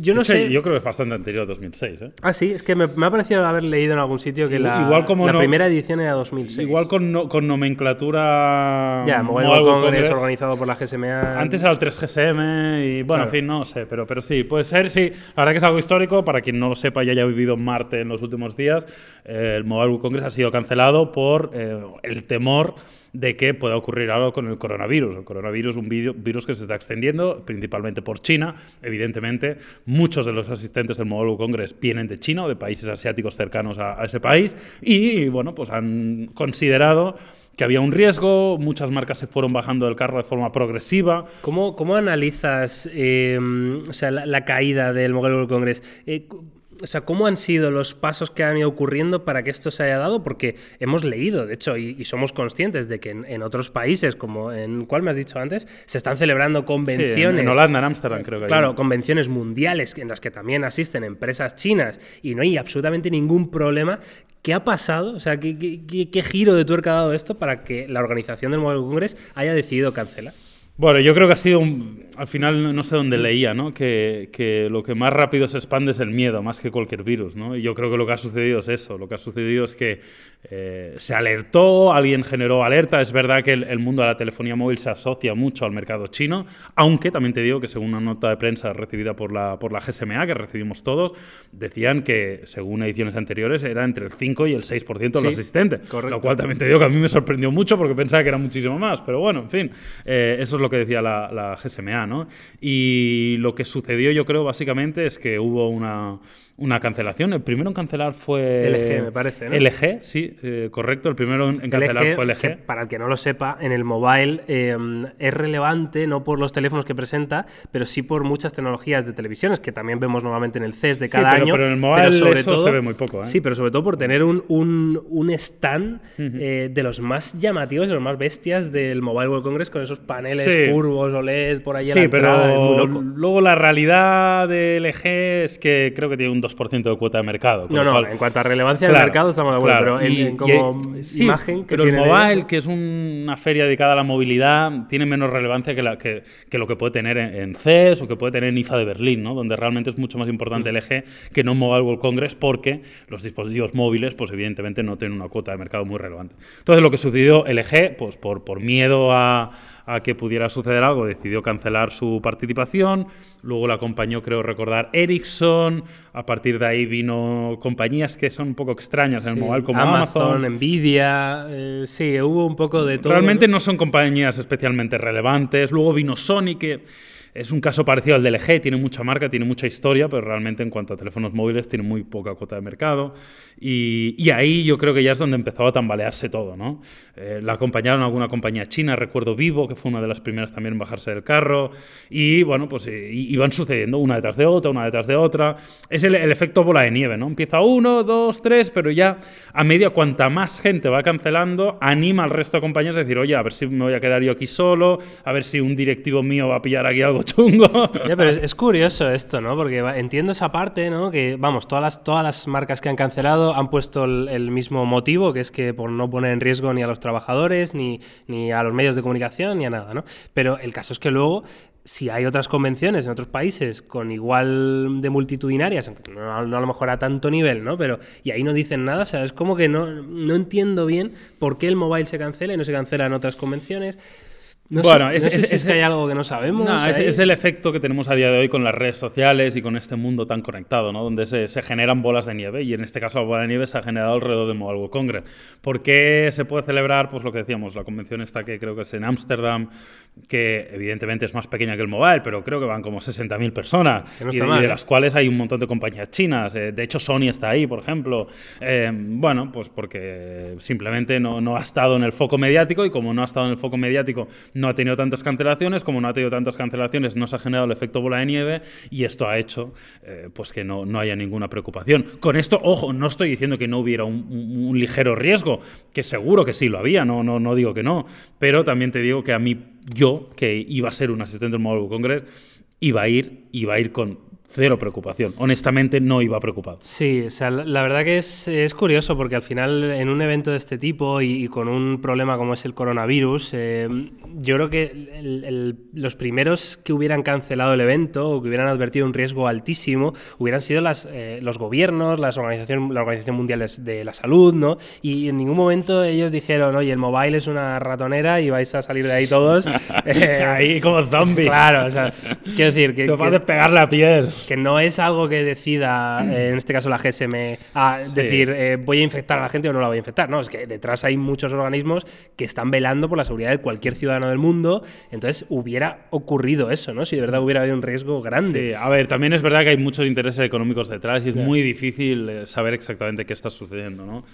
Speaker 1: yo no
Speaker 2: Sí,
Speaker 1: sé...
Speaker 2: Yo creo que es bastante anterior a 2006, ¿eh?
Speaker 1: Ah, sí, es que me, me ha parecido haber leído en algún sitio que la,
Speaker 2: igual como
Speaker 1: la
Speaker 2: no-
Speaker 1: primera edición era 2006.
Speaker 2: Igual con, no- con nomenclatura.
Speaker 1: Ya, Mobile,
Speaker 2: Mobile
Speaker 1: World
Speaker 2: World
Speaker 1: Congress,
Speaker 2: Congress.
Speaker 1: organizado por la GSMA.
Speaker 2: Antes era el 3GSM y bueno,
Speaker 1: Claro.
Speaker 2: en fin, no sé, pero, pero sí, puede ser, sí. La verdad que es algo histórico, para quien no lo sepa y haya vivido en Marte en los últimos días, eh, el Mobile World Congress ha sido cancelado por el temor de que pueda ocurrir algo con el coronavirus. El coronavirus es un vi- virus que se está extendiendo principalmente por China. Evidentemente, muchos de los asistentes del Mobile World Congress vienen de China o de países asiáticos cercanos a, ese país y, bueno, pues han considerado que había un riesgo, muchas marcas se fueron bajando del carro de forma progresiva.
Speaker 1: ¿Cómo, cómo analizas eh, o sea, la, caída del Mobile World Congress? Eh, o sea, ¿cómo han sido los pasos que han ido ocurriendo para que esto se haya dado? Porque hemos leído, de hecho, y, y somos conscientes de que en, en otros países, como en cuál me has dicho antes, se están celebrando
Speaker 2: Sí,
Speaker 1: convenciones.
Speaker 2: en, en Holanda, en Ámsterdam, creo que
Speaker 1: Claro, convenciones mundiales en las que también asisten empresas chinas y no hay absolutamente ningún problema. ¿Qué ha pasado? O sea, ¿qué, qué- qué- qué giro de tuerca ha dado esto para que la organización del Mobile Congress haya decidido cancelar?
Speaker 2: Bueno, yo creo que ha sido un, al final no- sé dónde leía, ¿no? Que, que lo que más rápido se expande es el miedo, más que cualquier virus, ¿no? Y yo creo que lo que ha sucedido es eso. Lo que ha sucedido es que eh, se alertó, alguien generó alerta. Es verdad que el, el mundo de la telefonía móvil se asocia mucho al mercado chino, aunque también te digo que según una nota de prensa recibida por la, por la GSMA, que recibimos todos, decían que según ediciones anteriores era entre el 5 y el 6% de
Speaker 1: Sí,
Speaker 2: los asistentes.
Speaker 1: correcto.
Speaker 2: Lo cual también te digo que a mí me sorprendió mucho porque pensaba que era muchísimo más. Pero bueno, en fin, eh, eso es lo que decía la, la GSMA, ¿no? Y lo que sucedió, yo creo, básicamente es que hubo una, una cancelación. El primero en cancelar fue.
Speaker 1: LG, me parece, ¿no?
Speaker 2: LG, sí, eh, correcto. El primero en cancelar
Speaker 1: LG,
Speaker 2: fue
Speaker 1: que,
Speaker 2: LG.
Speaker 1: para el que no lo sepa, en el mobile eh, es relevante no por los teléfonos que presenta, pero sí por muchas tecnologías de televisiones que también vemos normalmente en el CES de
Speaker 2: Sí,
Speaker 1: cada
Speaker 2: pero-
Speaker 1: año.
Speaker 2: pero en el mobile eso se ve muy poco, ¿eh?
Speaker 1: Sí, pero sobre todo por tener un, un- un stand eh, de los más llamativos, de los más bestias del Mobile World Congress con esos paneles
Speaker 2: Sí.
Speaker 1: curvos, OLED, por ahí a la
Speaker 2: Sí, pero luego la realidad de LG es que creo que tiene un 2% de cuota de mercado.
Speaker 1: No, no,
Speaker 2: cual-
Speaker 1: en cuanto a relevancia del mercado estamos de acuerdo,
Speaker 2: claro.
Speaker 1: pero en,
Speaker 2: Y-
Speaker 1: en como
Speaker 2: y- sí,
Speaker 1: imagen que
Speaker 2: pero el
Speaker 1: de-
Speaker 2: mobile, que es una feria dedicada a la movilidad, tiene menos relevancia que, la, que, que lo que puede tener en, en CES o que puede tener en IFA de Berlín, ¿no? donde realmente es mucho más
Speaker 1: Mm.
Speaker 2: importante LG que no Mobile World Congress porque los dispositivos móviles, pues evidentemente no tienen una cuota de mercado muy relevante. Entonces lo que sucedió LG, pues por, por miedo a a que pudiera suceder algo, decidió cancelar su participación. Luego la acompañó, creo recordar, Ericsson. A partir de ahí vino compañías que son un poco extrañas en el mobile, como Amazon,
Speaker 1: Nvidia. Eh, sí, hubo un poco de todo.
Speaker 2: Realmente ¿no? son compañías especialmente relevantes. Luego vino Sony, que es un caso parecido al del LG, tiene mucha marca, tiene mucha historia, pero realmente en cuanto a teléfonos móviles tiene muy poca cuota de mercado. Y, ahí yo creo que ya es donde empezó a tambalearse todo, ¿no? Eh, la acompañaron alguna compañía china, recuerdo Vivo, que fue una de las primeras también en bajarse del carro. Y bueno, pues eh, iban sucediendo una detrás de otra, una detrás de otra. Es el, efecto bola de nieve, ¿no? Empieza uno, dos, tres, pero ya a medida cuanta más gente va cancelando, anima al resto de compañías a decir, oye, a ver si me voy a quedar yo aquí solo, a ver si un directivo mío va a pillar aquí algo chungo.
Speaker 1: pero es, curioso esto, ¿no? Porque entiendo esa parte, ¿no? Que, vamos, todas las, todas las marcas que han cancelado han puesto el, mismo motivo, que es que por no poner en riesgo ni a los trabajadores, ni, ni a los medios de comunicación, ni a nada, ¿no? Pero el caso es que luego si hay otras convenciones en otros países con igual de multitudinarias, aunque no, a lo mejor a tanto nivel, ¿no? Pero, y ahí no dicen nada, o sea, es como que no, no entiendo bien por qué el mobile se cancela y no se cancela en otras convenciones bueno, es, es, que hay algo que no sabemos.
Speaker 2: es, el efecto que tenemos a día de hoy con las redes sociales y con este mundo tan conectado, ¿no? donde se, se, generan bolas de nieve. Y en este caso, la bola de nieve se ha generado alrededor del Mobile World Congress. ¿Por qué se puede celebrar? Pues lo que decíamos, la convención está que creo que es en Ámsterdam, que evidentemente es más pequeña que el Mobile, pero creo que van como 60.000 personas. y, de, ¿eh? las cuales hay un montón de compañías chinas. Eh, de hecho, Sony está ahí, por ejemplo. Eh, bueno, pues porque simplemente no, no ha estado en el foco mediático y como no ha estado en el foco mediático no ha tenido tantas cancelaciones, como no ha tenido tantas cancelaciones, no se ha generado el efecto bola de nieve y esto ha hecho eh, pues que no, no, haya ninguna preocupación. Con esto, ojo, no estoy diciendo que no hubiera un, ligero riesgo, que seguro que sí lo había, no, no, no digo que no, pero también te digo que a mí, yo, que iba a ser un asistente del Mobile Congress, iba a ir, iba a ir con cero preocupación. Honestamente, no iba preocupado.
Speaker 1: Sí, o sea, la verdad que es, es curioso porque al final, en un evento de este tipo y, con un problema como es el coronavirus, eh, yo creo que los primeros que hubieran cancelado el evento o que hubieran advertido un riesgo altísimo hubieran sido las, eh, los gobiernos, las organización, la Organización Mundial de, la Salud, ¿no? Y en ningún momento ellos dijeron, oye, el mobile es una ratonera y vais a salir de ahí todos.
Speaker 2: ahí como zombies.
Speaker 1: Claro, o sea, quiero decir que.
Speaker 2: Se va a despegar la piel
Speaker 1: que no es algo que decida, eh, en este caso la GSM, a decir eh, voy a infectar a la gente o no la voy a infectar. No, es que detrás hay muchos organismos que están velando por la seguridad de cualquier ciudadano del mundo. Entonces hubiera ocurrido eso, ¿no? Si de verdad hubiera habido un riesgo grande.
Speaker 2: A ver, también es verdad que hay muchos intereses económicos detrás y es muy difícil eh, saber exactamente qué está sucediendo, ¿no?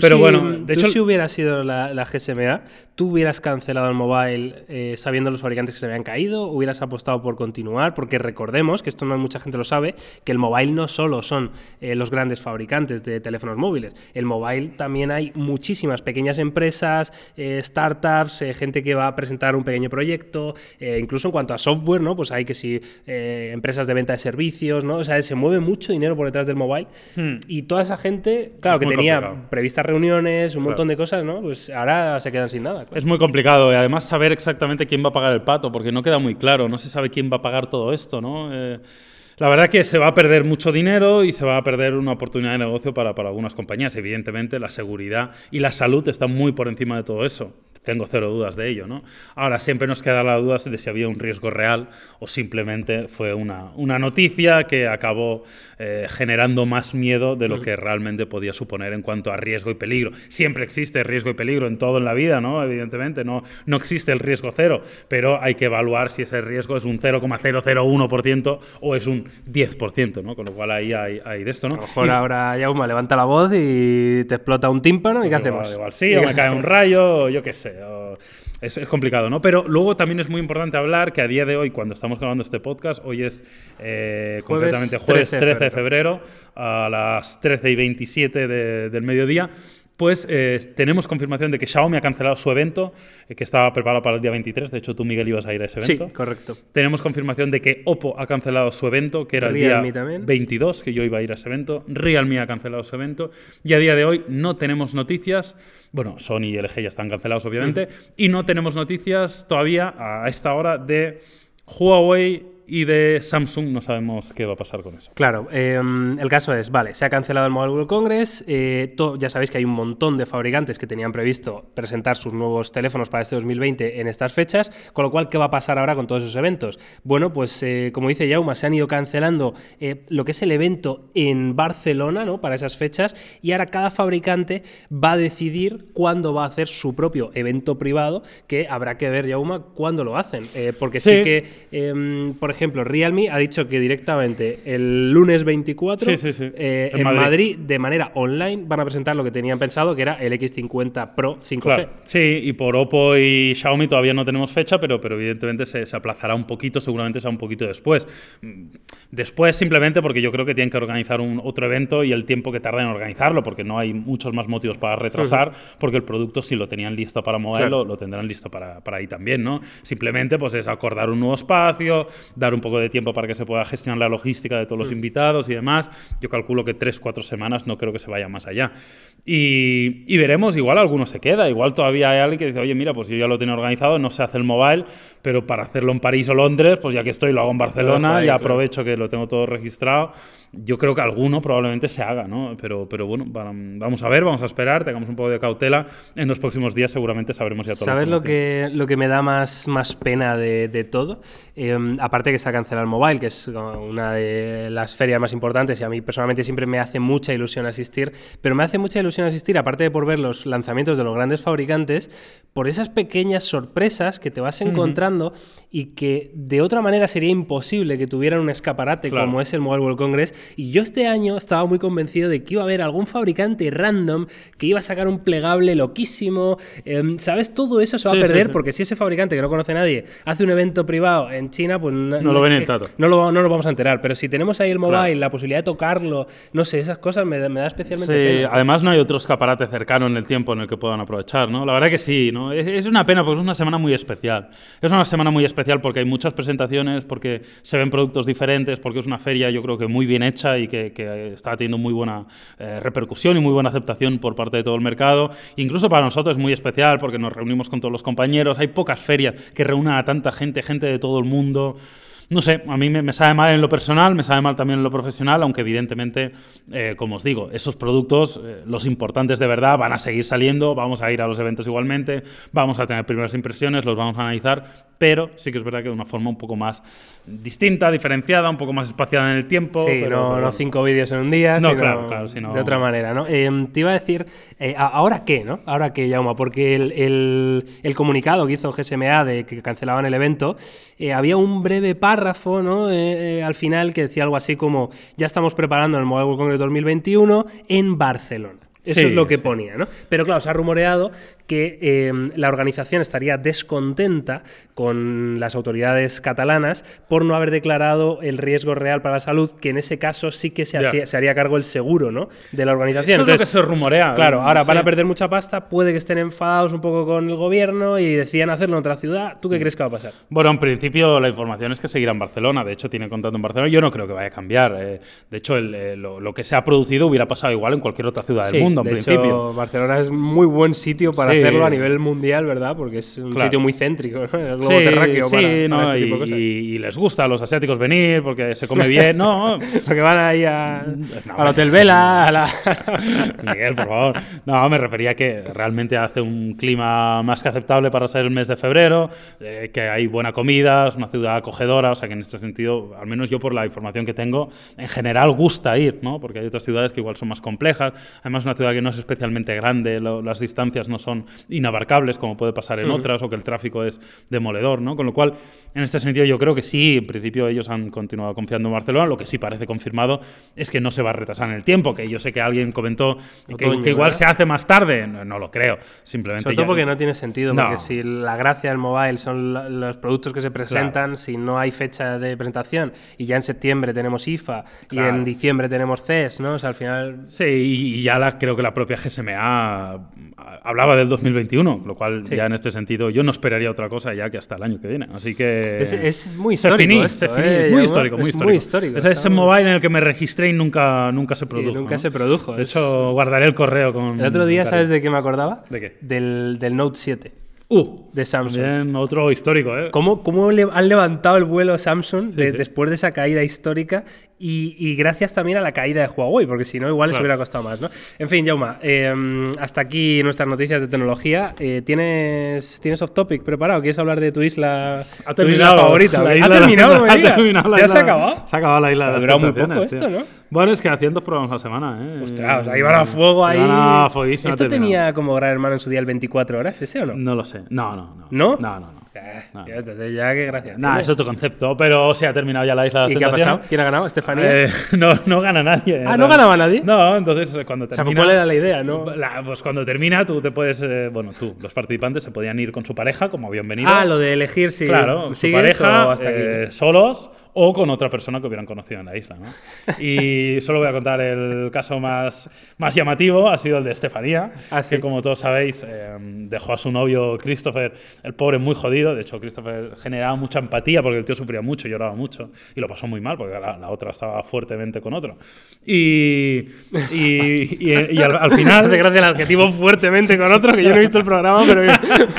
Speaker 1: Pero bueno, de hecho, si hubiera sido la, la, GSMA, ¿tú hubieras cancelado el mobile eh, sabiendo los fabricantes que se habían caído? ¿Hubieras apostado por continuar? Porque recordemos, que esto no mucha gente lo sabe, que el mobile no solo son eh, los grandes fabricantes de teléfonos móviles. El mobile también hay muchísimas pequeñas empresas, eh, startups, gente que va a presentar un pequeño proyecto, incluso en cuanto a software, ¿no? Pues hay que si empresas de venta de servicios, ¿no? O sea, se mueve mucho dinero por detrás del mobile. Hmm. Y toda esa gente, claro, que tenía prevista reuniones, un montón de cosas, ¿no? Pues ahora se quedan sin nada.
Speaker 2: Es muy complicado y además saber exactamente quién va a pagar el pato, porque no queda muy claro, no se sabe quién va a pagar todo esto, ¿no? Eh, la verdad que se va a perder mucho dinero y se va a perder una oportunidad de negocio para, para algunas compañías. Evidentemente, la seguridad y la salud están muy por encima de todo eso tengo cero dudas de ello. ¿no? Ahora siempre nos queda la duda de si había un riesgo real o simplemente fue una, una noticia que acabó eh, generando más miedo de lo que realmente podía suponer en cuanto a riesgo y peligro. Siempre existe riesgo y peligro en todo en la vida, ¿no? evidentemente, no, no existe el riesgo cero, pero hay que evaluar si ese riesgo es un 0,001% o es un 10%, ¿no? con lo cual ahí hay, hay de esto. ¿no?
Speaker 1: A lo mejor ahora Yauma levanta la voz y te explota un tímpano y ¿qué hacemos?
Speaker 2: Igual, sí, o me cae un rayo, o yo qué sé es, complicado, ¿no? Pero luego también es muy importante hablar que a día de hoy, cuando estamos grabando este podcast, hoy es eh, jueves concretamente jueves 13 de febrero, a las 13 y 27 del mediodía, pues eh, tenemos confirmación de que Xiaomi ha cancelado su evento, eh, que estaba preparado para el día 23. De hecho, tú, Miguel, ibas a ir a ese evento.
Speaker 1: Sí, correcto.
Speaker 2: Tenemos confirmación de que Oppo ha cancelado su evento, que era el día 22, que yo iba a ir a ese evento. Realme ha cancelado su evento. Y a día de hoy no tenemos noticias. Bueno, Sony y LG ya están cancelados, obviamente. Y no tenemos noticias todavía a esta hora de Huawei y de Samsung no sabemos qué va a pasar con eso.
Speaker 1: Claro, em, el caso es, vale, se ha cancelado el Mobile World Congress, eh, ya sabéis que hay un montón de fabricantes que tenían previsto presentar sus nuevos teléfonos para este 2020 en estas fechas, con lo cual, ¿qué va a pasar ahora con todos esos eventos? Bueno, pues eh, como dice Jauma, se han ido cancelando eh, lo que es el evento en Barcelona, ¿no? Para esas fechas, y ahora cada fabricante va a decidir cuándo va a hacer su propio evento privado, que habrá que ver, Jauma, cuándo lo hacen. porque sí, que, em, por ejemplo, Realme ha dicho que directamente el lunes 24 en, Madrid. de manera online, van a presentar lo que tenían pensado, que era el X50 Pro 5G.
Speaker 2: Sí, y por Oppo y Xiaomi todavía no tenemos fecha, pero, pero evidentemente se, aplazará un poquito, seguramente sea un poquito después. Después simplemente porque yo creo que tienen que organizar un otro evento y el tiempo que tarda en organizarlo, porque no hay muchos más motivos para retrasar, porque el producto si lo tenían listo para modelo, lo tendrán listo para, para ahí también, ¿no? Simplemente pues es acordar un nuevo espacio, dar un poco de tiempo para que se pueda gestionar la logística de todos los invitados y demás. Yo calculo que tres, cuatro semanas no creo que se vaya más allá. Y, veremos, igual alguno se queda, igual todavía hay alguien que dice, oye, mira, pues yo ya lo tengo organizado, no se hace el mobile, pero para hacerlo en París o Londres, pues ya que estoy, lo hago en Barcelona y aprovecho que lo tengo todo registrado. Yo creo que alguno probablemente se haga, ¿no? Pero, pero bueno, vamos a ver, vamos a esperar, tengamos un poco de cautela. En los próximos días seguramente sabremos ya todo.
Speaker 1: ¿Sabes lo que, lo que me da más, más pena de, de todo? Em, aparte que se ha cancelado el mobile, que es una de las ferias más importantes y a mí personalmente siempre me hace mucha ilusión asistir, pero me hace mucha ilusión asistir, aparte de por ver los lanzamientos de los grandes fabricantes, por esas pequeñas sorpresas que te vas encontrando y que de otra manera sería imposible que tuvieran un escaparate como es el Mobile World Congress y yo este año estaba muy convencido de que iba a haber algún fabricante random que iba a sacar un plegable loquísimo. Em, ¿Sabes? Todo eso se va a perder porque si ese fabricante que no conoce a nadie hace un evento privado en China, pues
Speaker 2: no, lo ven el tato.
Speaker 1: No lo, no nos vamos a enterar. Pero si tenemos ahí el mobile, la posibilidad de tocarlo, no sé, esas cosas me, da especialmente
Speaker 2: sí, además no hay otro escaparate cercano en el tiempo en el que puedan aprovechar, ¿no? La verdad que sí, ¿no? Es, es una pena porque es una semana muy especial. Es una semana muy especial porque hay muchas presentaciones, porque se ven productos diferentes, porque es una feria yo creo que muy bien hecha y que, está teniendo muy buena eh, repercusión y muy buena aceptación por parte de todo el mercado. Incluso para nosotros es muy especial porque nos reunimos con todos los compañeros. Hay pocas ferias que reúnan a tanta gente, gente de todo el mundo. No sé, a mí me, sabe mal en lo personal, me sabe mal también en lo profesional, aunque evidentemente, eh, como os digo, esos productos, eh, los importantes de verdad, van a seguir saliendo, vamos a ir a los eventos igualmente, vamos a tener primeras impresiones, los vamos a analizar, pero sí que es verdad que de una forma un poco más distinta, diferenciada, un poco más espaciada en el tiempo.
Speaker 1: Sí,
Speaker 2: pero,
Speaker 1: no, cinco vídeos en un día,
Speaker 2: no,
Speaker 1: sino
Speaker 2: claro, claro, sino...
Speaker 1: de otra manera, ¿no? Em, te iba a decir, eh, ¿ahora qué, no? ¿Ahora qué, Jauma? Porque el, el, comunicado que hizo GSMA de que cancelaban el evento, había un breve párrafo, ¿no? Eh, al final que decía algo así como, ya estamos preparando el Mobile World Congress 2021 en Barcelona. Eso es lo que ponía, ¿no? Pero claro, se ha rumoreado que em, la organización estaría descontenta con las autoridades catalanas por no haber declarado el riesgo real para la salud, que en ese caso sí que se, haría cargo el seguro ¿no? de la organización.
Speaker 2: Eso es lo que se rumorea.
Speaker 1: Claro, ahora van a perder mucha pasta, puede que estén enfadados un poco con el gobierno y decían hacerlo en otra ciudad. ¿Tú qué mm. crees que va a pasar?
Speaker 2: Bueno, en principio la información es que seguirá en Barcelona. De hecho, tiene contrato en Barcelona. Yo no creo que vaya a cambiar. Eh. De hecho, eh, lo, que se ha producido hubiera pasado igual en cualquier otra ciudad del mundo, en principio.
Speaker 1: Barcelona es muy buen sitio para hacerlo a nivel mundial, ¿verdad? Porque es un sitio muy céntrico, ¿no? El globo terráqueo
Speaker 2: sí, no, este y, les gusta a los asiáticos venir porque se come bien, ¿no?
Speaker 1: porque van ahí a, al Hotel Vela, a la...
Speaker 2: Miguel, por favor. No, me refería a que realmente hace un clima más que aceptable para ser el mes de febrero, eh, que hay buena comida, es una ciudad acogedora, o sea que en este sentido, al menos yo por la información que tengo, en general gusta ir, ¿no? Porque hay otras ciudades que igual son más complejas, además una ciudad que no es especialmente grande, las distancias no son inabarcables como puede pasar en otras o que el tráfico es demoledor, ¿no? Con lo cual, en este sentido yo creo que sí, en principio ellos han continuado confiando en Barcelona, lo que sí parece confirmado es que no se va a retrasar en el tiempo, que yo sé que alguien comentó que, igual se hace más tarde, no, lo creo, simplemente...
Speaker 1: Sobre todo porque no tiene sentido, porque si la gracia del mobile son los productos que se presentan, si no hay fecha de presentación y ya en septiembre tenemos IFA y en diciembre tenemos CES, ¿no? O sea, al final...
Speaker 2: Sí, y, ya la, creo que la propia GSMA hablaba del 2021, lo cual ya en este sentido yo no esperaría otra cosa ya que hasta el año que viene. Así que...
Speaker 1: Es, muy histórico esto,
Speaker 2: ¿eh? muy histórico, muy histórico. Es ese mobile en el que me registré y nunca, nunca se produjo.
Speaker 1: nunca se produjo.
Speaker 2: De hecho, guardaré el correo con...
Speaker 1: El otro día, ¿sabes de qué me acordaba?
Speaker 2: ¿De qué?
Speaker 1: Del, del Note 7.
Speaker 2: Uh,
Speaker 1: de Samsung.
Speaker 2: Bien, otro histórico, ¿eh?
Speaker 1: ¿Cómo, cómo le han levantado el vuelo Samsung de- después de esa caída histórica y, y gracias también a la caída de Huawei? Porque si no, igual les
Speaker 2: Claro.
Speaker 1: hubiera costado más, ¿no? En fin, Jauma, eh, hasta aquí nuestras noticias de tecnología. Eh, ¿tienes, ¿Tienes off topic preparado? ¿Quieres hablar de tu isla,
Speaker 2: Ha
Speaker 1: tu isla favorita?
Speaker 2: la
Speaker 1: ¿Ha
Speaker 2: isla
Speaker 1: terminado?
Speaker 2: ha terminado la
Speaker 1: ¿Ya
Speaker 2: isla-
Speaker 1: se ha acabado?
Speaker 2: Se ha acabado la isla de
Speaker 1: Ha durado muy poco
Speaker 2: tío.
Speaker 1: esto, ¿no?
Speaker 2: Bueno, es que hacían dos programas a la semana, ¿eh?
Speaker 1: Ostras, o sea, iban a fuego ahí. ¿Esto tenía como gran hermano en su día el 24 horas, ese o no?
Speaker 2: No lo sé. No, no, no.
Speaker 1: ¿No?
Speaker 2: No, no, no.
Speaker 1: Eh, ya, ya, qué gracia.
Speaker 2: Nada,
Speaker 1: tiene.
Speaker 2: es otro concepto, pero se ha terminado ya la isla de
Speaker 1: ¿Y qué ha pasado? ¿Quién ha ganado? ¿Estefanía?
Speaker 2: Eh, no, no gana nadie.
Speaker 1: Ah, ¿no ganaba nadie?
Speaker 2: No, entonces eh, cuando
Speaker 1: o sea,
Speaker 2: termina.
Speaker 1: ¿cuál era la idea, no?
Speaker 2: La- pues cuando termina, tú te puedes. eh, bueno, tú, los participantes se podían ir con su pareja, como habían venido.
Speaker 1: Ah, lo de elegir si
Speaker 2: Claro, su pareja,
Speaker 1: o hasta aquí.
Speaker 2: eh, solos o con otra persona que hubieran conocido en la isla. ¿no? Y solo voy a contar el caso más, más llamativo, ha sido el de Estefanía,
Speaker 1: Ah, sí.
Speaker 2: que como todos sabéis eh, dejó a su novio Christopher, el pobre muy jodido, de hecho Christopher generaba mucha empatía porque el tío sufría mucho, lloraba mucho y lo pasó muy mal porque la, la otra estaba fuertemente con otro. Y, y, y- y al, al
Speaker 1: Hace
Speaker 2: final...
Speaker 1: gracia el adjetivo fuertemente con otro, que yo no he visto el programa, pero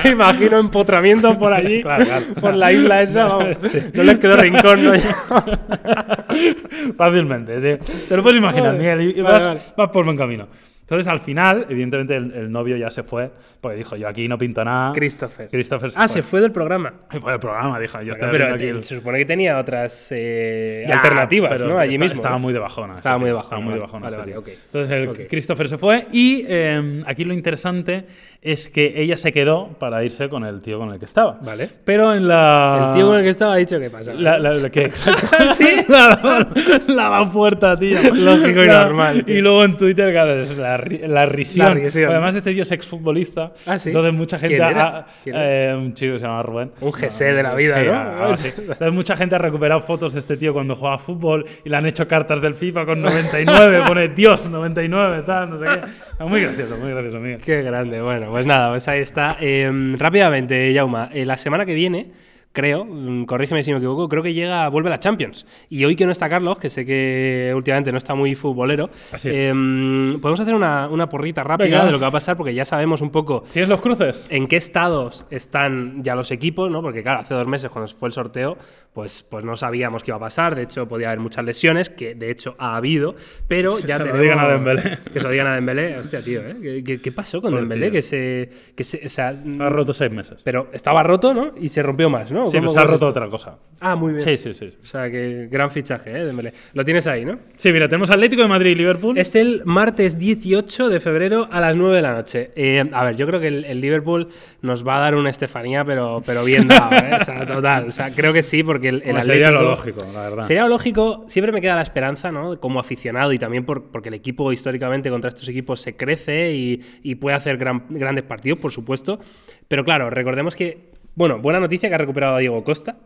Speaker 1: me, imagino empotramientos por allí,
Speaker 2: claro, claro.
Speaker 1: por la isla esa, vamos. No les quedó rincón, ¿no?
Speaker 2: Fácilmente, sí. Te lo puedes imaginar,
Speaker 1: Vale.
Speaker 2: Miguel, y-
Speaker 1: Vale,
Speaker 2: vas,
Speaker 1: vale.
Speaker 2: vas por buen camino. Entonces, al final, evidentemente, el, el novio ya se fue, porque dijo, yo aquí no pinto nada.
Speaker 1: Christopher.
Speaker 2: Christopher
Speaker 1: Ah, se fue del programa.
Speaker 2: Y fue del programa, dijo, yo estoy
Speaker 1: Pero
Speaker 2: aquí el-
Speaker 1: se supone que tenía otras eh,
Speaker 2: Ya,
Speaker 1: alternativas,
Speaker 2: pero
Speaker 1: ¿no? Allí
Speaker 2: está-
Speaker 1: mismo.
Speaker 2: Estaba
Speaker 1: ¿no?
Speaker 2: muy de bajona.
Speaker 1: Estaba muy de bajona,
Speaker 2: Estaba muy de bajona.
Speaker 1: Vale, vale,
Speaker 2: tío.
Speaker 1: ok.
Speaker 2: Entonces el
Speaker 1: Ok.
Speaker 2: Christopher se fue y eh, aquí lo interesante es que ella se quedó para irse con el tío con el que estaba.
Speaker 1: Vale.
Speaker 2: Pero en la...
Speaker 1: El tío con el que estaba ha dicho que pasa.
Speaker 2: La, la- la que, exacto.
Speaker 1: ¿Sí?
Speaker 2: la, la, la puerta, tío.
Speaker 1: Lógico y
Speaker 2: La-
Speaker 1: normal, tío.
Speaker 2: Y luego en Twitter, claro, es la, la risión. Además, este tío es exfutbolista.
Speaker 1: Ah, ¿sí?
Speaker 2: Entonces, mucha gente.
Speaker 1: ¿Quién era?
Speaker 2: ha-
Speaker 1: ¿Quién
Speaker 2: eh, un chico que se llama Rubén.
Speaker 1: Un GC de la vida,
Speaker 2: Sí,
Speaker 1: ¿no?
Speaker 2: algo así. Entonces, mucha gente ha recuperado fotos de este tío cuando jugaba fútbol y le han hecho cartas del FIFA con 99. pone Dios, 99, tal, no sé qué. Muy gracioso, muy gracioso, Miguel.
Speaker 1: Qué grande. Bueno, pues nada, pues ahí está. Eh, rápidamente, Jauma, eh, la semana que viene, creo, mm, corrígeme si me equivoco, creo que llega, vuelve la Champions. Y hoy que no está Carlos, que sé que últimamente no está muy futbolero,
Speaker 2: Así es.
Speaker 1: eh, podemos hacer una, una porrita rápida
Speaker 2: Venga.
Speaker 1: de lo que va a pasar, porque ya sabemos un poco
Speaker 2: ¿Tienes los cruces?
Speaker 1: en qué estados están ya los equipos, ¿no? Porque claro, hace dos meses cuando fue el sorteo, pues, pues no sabíamos qué iba a pasar. De hecho, podía haber muchas lesiones, que de hecho ha habido, pero ya
Speaker 2: se lo
Speaker 1: tenemos...
Speaker 2: digan a Dembélé.
Speaker 1: Que se lo digan a Dembélé. Hostia, tío, ¿eh? ¿Qué, qué- qué pasó con
Speaker 2: Pobrecillo.
Speaker 1: Dembélé? Que se... Que se o sea,
Speaker 2: Se ha roto seis meses.
Speaker 1: pero estaba roto, ¿no? Y se rompió más, ¿no?
Speaker 2: Sí,
Speaker 1: ¿Cómo-
Speaker 2: pero se ha roto
Speaker 1: esto?
Speaker 2: otra cosa.
Speaker 1: Ah, muy bien.
Speaker 2: Sí, sí, sí.
Speaker 1: O sea, que gran fichaje, ¿eh? Dembélé. Lo tienes ahí, ¿no?
Speaker 2: Sí, mira, tenemos Atlético de Madrid y Liverpool.
Speaker 1: Es el martes 18 de febrero a las 9 de la noche. Eh, a ver, yo creo que el, el Liverpool nos va a dar una Estefanía, pero, pero bien dado, ¿eh? O sea, total. O sea, creo que sí, porque el, el
Speaker 2: Bueno,
Speaker 1: Atlético...
Speaker 2: sería lo lógico, la verdad.
Speaker 1: Sería lo lógico, siempre me queda la esperanza, ¿no? Como aficionado y también por, porque el equipo históricamente contra estos equipos se crece y, y puede hacer gran- grandes partidos, por supuesto. Pero claro, recordemos que, bueno, buena noticia que ha recuperado a Diego Costa,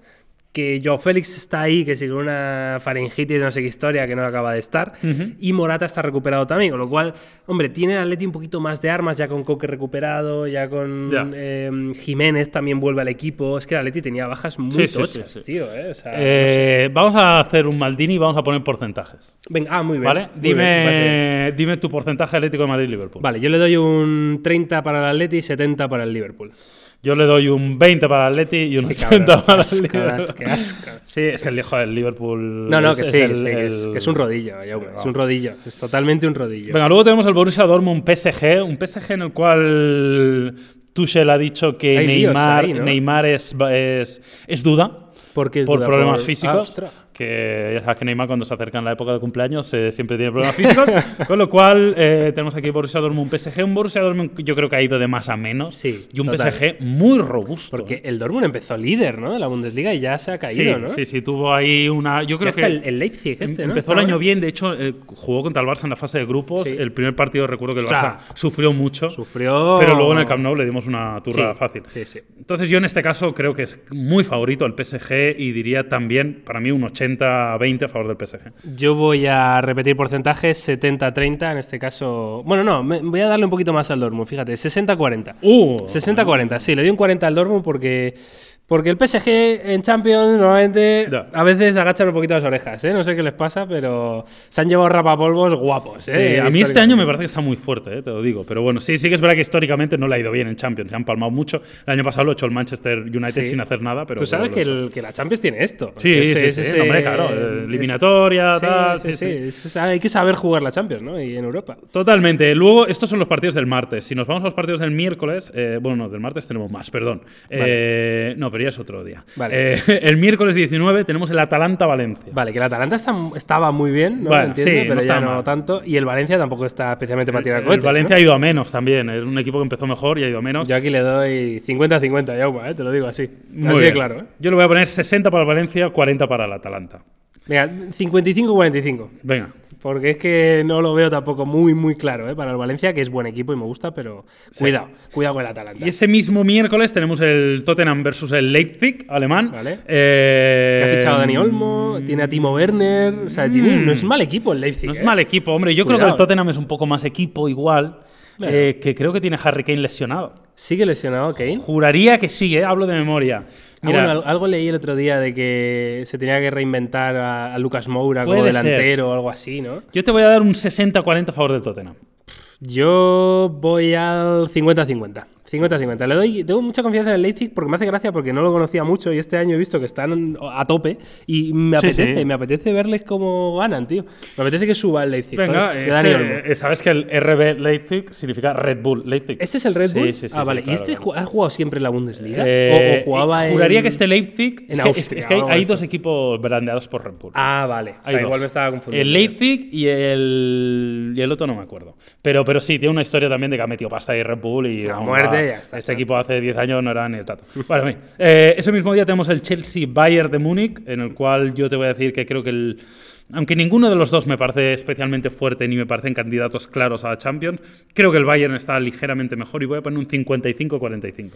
Speaker 1: que Joao Félix está ahí, que sigue una faringitis de no sé qué historia que no acaba de estar, y Morata está recuperado también, con lo cual, hombre, tiene el Atleti un poquito más de armas, ya con Coque recuperado, ya con eh, Jiménez también vuelve al equipo. Es que el Atleti tenía bajas muy
Speaker 2: Sí,
Speaker 1: tochas,
Speaker 2: sí.
Speaker 1: tío, ¿eh? O sea,
Speaker 2: Eh, Vamos a hacer un Maldini y vamos a poner porcentajes.
Speaker 1: Venga, ah, muy bien.
Speaker 2: Dime, dime tu porcentaje Atlético de Madrid-Liverpool.
Speaker 1: Vale, yo le doy un 30 para el Atleti y 70 para el Liverpool.
Speaker 2: Yo le doy un 20 para el Atleti y un
Speaker 1: Qué
Speaker 2: 80
Speaker 1: cabrón,
Speaker 2: para el Liverpool.
Speaker 1: qué asco.
Speaker 2: Sí, es que el hijo del Liverpool.
Speaker 1: No, no,
Speaker 2: es-
Speaker 1: que
Speaker 2: es
Speaker 1: sí,
Speaker 2: el-
Speaker 1: sí, que, es,
Speaker 2: el-
Speaker 1: que es un rodillo, es un rodillo. Es totalmente un rodillo.
Speaker 2: Venga, luego tenemos el Borussia Dortmund PSG, un PSG en el cual Tuchel ha dicho que Neymar,
Speaker 1: ahí, ¿no?
Speaker 2: Neymar es, es, es duda
Speaker 1: Porque es
Speaker 2: por
Speaker 1: duda,
Speaker 2: problemas
Speaker 1: por-
Speaker 2: físicos.
Speaker 1: Ah.
Speaker 2: Que ya sabes que Neymar cuando se acerca en la época de cumpleaños eh, siempre tiene problemas físicos. con lo cual eh, tenemos aquí Borussia Dortmund PSG. Un Borussia Dortmund yo creo que ha ido de más a menos.
Speaker 1: Sí,
Speaker 2: y un
Speaker 1: total.
Speaker 2: PSG muy robusto.
Speaker 1: Porque el Dortmund empezó líder, ¿no? De la Bundesliga y ya se ha caído,
Speaker 2: sí,
Speaker 1: ¿no?
Speaker 2: sí, sí, tuvo ahí una. Yo
Speaker 1: Ya
Speaker 2: creo
Speaker 1: está
Speaker 2: que.
Speaker 1: el, el Leipzig este, ¿no?
Speaker 2: Empezó
Speaker 1: Está
Speaker 2: el año bien, de hecho, eh, jugó contra el Barça en la fase de grupos.
Speaker 1: Sí.
Speaker 2: El primer partido recuerdo que el. Barça sufrió mucho.
Speaker 1: Sufrió.
Speaker 2: Pero luego en el Camp Nou le dimos una turra fácil.
Speaker 1: Sí, sí.
Speaker 2: Entonces yo en este caso creo que es muy favorito el PSG y diría también para mí un 80-20 a favor del PSG.
Speaker 1: Yo voy a repetir porcentajes 70-30, en este caso. Bueno, no, me- voy a darle un poquito más al Dortmund, fíjate, 60-40.
Speaker 2: ¡Uh!
Speaker 1: 60-40, sí, le doy un 40 al Dortmund porque Porque el PSG en Champions normalmente a veces agachan un poquito las orejas, ¿eh? No sé qué les pasa, pero se han llevado rapapolvos guapos,
Speaker 2: Sí,
Speaker 1: ¿eh?
Speaker 2: a mí este año me parece que está muy fuerte, eh, te lo digo. Pero bueno, sí, sí que es verdad que históricamente no le ha ido bien en Champions. Se han palmado mucho. El año pasado lo ha hecho el Manchester United
Speaker 1: Sí.
Speaker 2: sin hacer nada. Pero
Speaker 1: Tú sabes que, el, que la Champions tiene esto.
Speaker 2: Sí, sí,
Speaker 1: es-
Speaker 2: sí,
Speaker 1: es
Speaker 2: no, hombre, claro, eliminatoria, tal,
Speaker 1: sí,
Speaker 2: sí,
Speaker 1: hay que saber jugar la Champions, ¿no? Y en Europa.
Speaker 2: Totalmente. Luego, estos son los partidos del martes. Si nos vamos a los partidos del miércoles, eh, bueno, no, del martes tenemos más, perdón. Eh, no, pero ya es otro día.
Speaker 1: Vale.
Speaker 2: Eh, el miércoles 19 tenemos el Atalanta-Valencia.
Speaker 1: Vale, que el Atalanta está- estaba muy bien, ¿no?
Speaker 2: Bueno,
Speaker 1: Entiendo,
Speaker 2: sí,
Speaker 1: pero
Speaker 2: no
Speaker 1: ya
Speaker 2: está
Speaker 1: no tanto. Y el Valencia tampoco está especialmente para tirar
Speaker 2: El
Speaker 1: cohetes.
Speaker 2: Valencia
Speaker 1: ¿no?
Speaker 2: ha ido a menos también. Es un equipo que empezó mejor y ha ido a menos.
Speaker 1: Yo aquí le doy 50-50, Yauma, ¿eh? te lo digo así.
Speaker 2: Muy
Speaker 1: así de claro. ¿eh?
Speaker 2: Yo le voy a poner 60 para el Valencia, 40 para el Atalanta.
Speaker 1: Venga, 55-45.
Speaker 2: Venga.
Speaker 1: Porque es que no lo veo tampoco muy, muy claro ¿eh? para el Valencia, que es buen equipo y me gusta, pero cuidado, cuidado con el Atalanta.
Speaker 2: Y ese mismo miércoles tenemos el Tottenham versus el Leipzig, alemán.
Speaker 1: Vale.
Speaker 2: Eh,
Speaker 1: Que ha fichado a Dani Olmo, tiene a Timo Werner, o sea, tiene- no es mal equipo el Leipzig.
Speaker 2: No es
Speaker 1: ¿eh?
Speaker 2: mal equipo, hombre. Yo creo que el Tottenham es un poco más equipo igual. Eh, que creo que tiene Harry Kane lesionado.
Speaker 1: Sigue lesionado Kane.
Speaker 2: Juraría que sí, ¿eh? hablo de memoria.
Speaker 1: Ah,
Speaker 2: Mira,
Speaker 1: bueno, al- algo leí el otro día de que se tenía que reinventar a, a Lucas Moura como
Speaker 2: Puede ser.
Speaker 1: delantero o algo así, ¿no?
Speaker 2: yo te voy a dar un 60-40 a favor del Tottenham.
Speaker 1: Yo voy al 50-50. 50-50. Le doy, tengo mucha confianza en el Leipzig porque me hace gracia porque no lo conocía mucho y este año he visto que están a tope y me
Speaker 2: Sí,
Speaker 1: apetece,
Speaker 2: sí.
Speaker 1: me apetece verles cómo ganan, tío. Me apetece que suba el Leipzig.
Speaker 2: Venga, este, eh, sabes que el RB Leipzig significa Red Bull Leipzig.
Speaker 1: ¿Este es el Red Bull?
Speaker 2: sí, sí,
Speaker 1: ah,
Speaker 2: sí,
Speaker 1: vale.
Speaker 2: claro,
Speaker 1: ¿Y este
Speaker 2: claro.
Speaker 1: ha jugado siempre en la Bundesliga?
Speaker 2: Eh,
Speaker 1: ¿O, o jugaba
Speaker 2: juraría
Speaker 1: en...
Speaker 2: que este Leipzig.
Speaker 1: en
Speaker 2: es que, es-
Speaker 1: Austria
Speaker 2: es que hay, dos equipos brandeados por Red Bull.
Speaker 1: Ah, vale. O sea,
Speaker 2: Hay
Speaker 1: igual me estaba confundiendo.
Speaker 2: El Leipzig y el, y el otro no me acuerdo. Pero, pero sí, tiene una historia también de que ha metido pasta y Red Bull y.
Speaker 1: A muerte,
Speaker 2: Este equipo hace 10 años no era ni el tato. Bueno, bien. Eh, ese mismo día tenemos el Chelsea-Bayern de Múnich, en el cual yo te voy a decir que creo que el. Aunque ninguno de los dos me parece especialmente fuerte ni me parecen candidatos claros a la Champions, creo que el Bayern está ligeramente mejor y voy a poner un 55-45.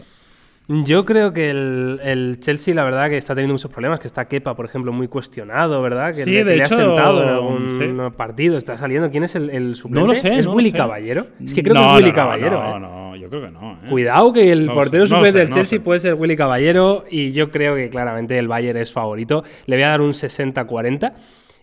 Speaker 1: Yo creo que el, el Chelsea, la verdad, que está teniendo muchos problemas, que está Kepa, por ejemplo, muy cuestionado, ¿verdad? Que
Speaker 2: Sí,
Speaker 1: le,
Speaker 2: de
Speaker 1: le
Speaker 2: hecho,
Speaker 1: ha sentado en algún
Speaker 2: sí.
Speaker 1: partido, está saliendo. ¿Quién es el, el suplente?
Speaker 2: No lo sé.
Speaker 1: ¿Es
Speaker 2: no
Speaker 1: Willy
Speaker 2: sé.
Speaker 1: Caballero? Es que creo
Speaker 2: No,
Speaker 1: que es Willy
Speaker 2: no,
Speaker 1: Caballero,
Speaker 2: No,
Speaker 1: ¿eh?
Speaker 2: no, yo creo que no. ¿eh?
Speaker 1: Cuidado que el portero
Speaker 2: sé,
Speaker 1: suplente del Chelsea
Speaker 2: sé.
Speaker 1: puede ser Willy Caballero y yo creo que claramente el Bayern es favorito. Le voy a dar un 60-40.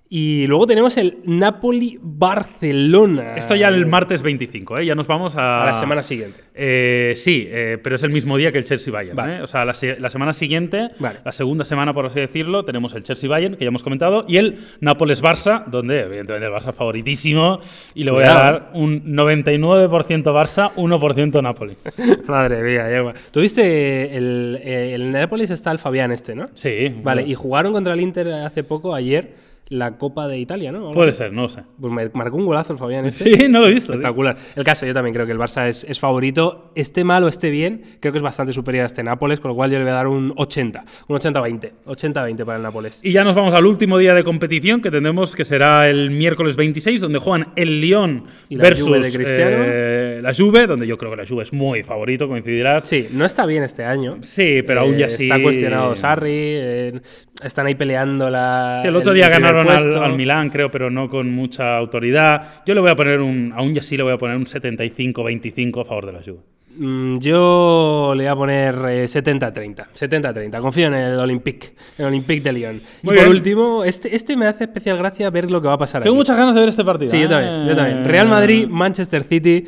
Speaker 1: Y luego tenemos el Napoli-Barcelona.
Speaker 2: Esto ya el martes 25, ¿eh? Ya nos vamos a...
Speaker 1: A la semana siguiente.
Speaker 2: Eh, sí, eh, pero es el mismo día que el Chelsea-Bayern.
Speaker 1: Vale.
Speaker 2: ¿eh? O sea, la, se- la semana siguiente,
Speaker 1: Vale.
Speaker 2: la segunda semana, por así decirlo, tenemos el Chelsea-Bayern, que ya hemos comentado, y el Nápoles-Barça, donde evidentemente el Barça favoritísimo, y le voy a dar un 99% Barça, 1% Napoli.
Speaker 1: Madre mía, Diego. ¿Tuviste el, eh, el Nápoles está el Fabián este, ¿no?
Speaker 2: Sí.
Speaker 1: Vale, y jugaron contra el Inter hace poco, ayer, la Copa de Italia, ¿no?
Speaker 2: Puede ser, no lo sé.
Speaker 1: Pues me marcó un golazo el Fabián este.
Speaker 2: Sí, no lo he visto. tío.
Speaker 1: Espectacular. El caso, yo también creo que el Barça es, es favorito. Esté mal o esté bien, creo que es bastante superior a este Nápoles, con lo cual yo le voy a dar un 80. Un 80-20. 80-20 para el Nápoles.
Speaker 2: Y ya nos vamos al último día de competición que tendremos, que será el miércoles 26, donde juegan el Lyon
Speaker 1: Y la
Speaker 2: versus
Speaker 1: Juve de Cristiano.
Speaker 2: eh, la Juve, donde yo creo que la Juve es muy favorito, coincidirás.
Speaker 1: Sí, no está bien este año.
Speaker 2: Sí, pero aún ya
Speaker 1: Eh,
Speaker 2: sí.
Speaker 1: Está cuestionado Sarri, eh, están ahí peleando la.
Speaker 2: Sí, el otro día
Speaker 1: primer
Speaker 2: ganaron al, al Milán, creo, pero no con mucha autoridad. Yo le voy a poner un, aún ya sí le voy a poner un 75-25 a favor de la Juve.
Speaker 1: Mm, Yo le voy a poner eh, 70-30. 70-30. Confío en el Olympique. En el Olympique de Lyon. Y por
Speaker 2: bien.
Speaker 1: último, este, este me hace especial gracia ver lo que va a pasar.
Speaker 2: Tengo
Speaker 1: aquí.
Speaker 2: muchas ganas de ver este partido.
Speaker 1: Sí, yo
Speaker 2: ¿eh?
Speaker 1: también, yo también. Real Madrid, Manchester City,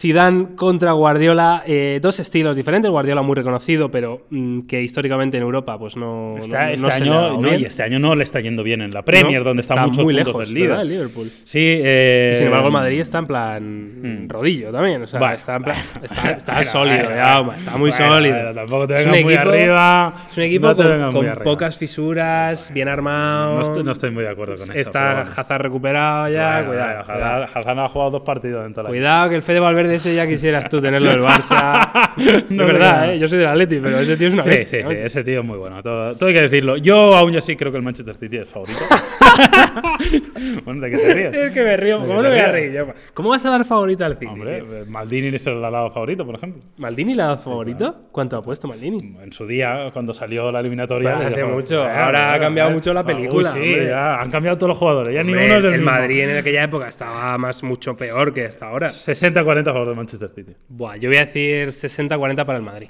Speaker 1: Zidane contra Guardiola, eh, dos estilos diferentes. Guardiola muy reconocido, pero mm, que históricamente en Europa pues no, no-
Speaker 2: este año, no,
Speaker 1: bien.
Speaker 2: y este año no le está yendo bien en la Premier, donde está, muchos
Speaker 1: muy
Speaker 2: puntos
Speaker 1: lejos
Speaker 2: del líder.
Speaker 1: Liverpool.
Speaker 2: Sí, eh,
Speaker 1: sin embargo, el Madrid está en plan rodillo también. O sea,
Speaker 2: Bueno.
Speaker 1: está, en plan- está, está
Speaker 2: Bueno,
Speaker 1: sólido,
Speaker 2: bueno,
Speaker 1: está muy sólido.
Speaker 2: tampoco te
Speaker 1: Es
Speaker 2: vengas
Speaker 1: un
Speaker 2: muy
Speaker 1: equipo-
Speaker 2: arriba.
Speaker 1: Es un equipo con, pocas fisuras, bien armado.
Speaker 2: No estoy, no estoy muy de acuerdo con eso.
Speaker 1: Está. Hazard recuperado ya. Cuidado.
Speaker 2: Hazard- Hazard ha jugado dos partidos en toda la
Speaker 1: Cuidado que el Fede Valverde ese ya quisieras tú tenerlo del Barça. es
Speaker 2: No,
Speaker 1: verdad,
Speaker 2: no.
Speaker 1: ¿eh? yo soy del Atleti, pero ese tío es una
Speaker 2: Sí,
Speaker 1: bestia.
Speaker 2: sí, sí, ese tío es muy bueno. Todo, todo hay que decirlo. Yo aún ya sí creo que el Manchester City es favorito. bueno, ¿de qué te ríes?
Speaker 1: Es que me río.
Speaker 2: ¿De
Speaker 1: ¿Cómo no voy a reír? yo? ¿Cómo vas a dar favorito al City?
Speaker 2: Hombre, Maldini se lo ha dado favorito, por ejemplo.
Speaker 1: ¿Maldini le ha dado favorito? ¿Cuánto ha puesto Maldini?
Speaker 2: En su día, cuando salió la eliminatoria.
Speaker 1: Pues hace mucho. Ahora ha
Speaker 2: bueno,
Speaker 1: cambiado
Speaker 2: bueno.
Speaker 1: mucho la película,
Speaker 2: uy, sí,
Speaker 1: hombre.
Speaker 2: ya, han cambiado todos los jugadores. Ya ni
Speaker 1: Hombre,
Speaker 2: uno es el,
Speaker 1: el. Madrid en aquella época estaba más mucho peor que hasta ahora.
Speaker 2: 60-40 a favor del Manchester City.
Speaker 1: Buah, yo voy a decir 60-40 para el Madrid.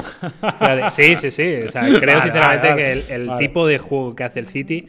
Speaker 1: sí, sí, sí. O sea, creo
Speaker 2: Vale,
Speaker 1: sinceramente
Speaker 2: vale,
Speaker 1: que el, tipo de juego que hace el City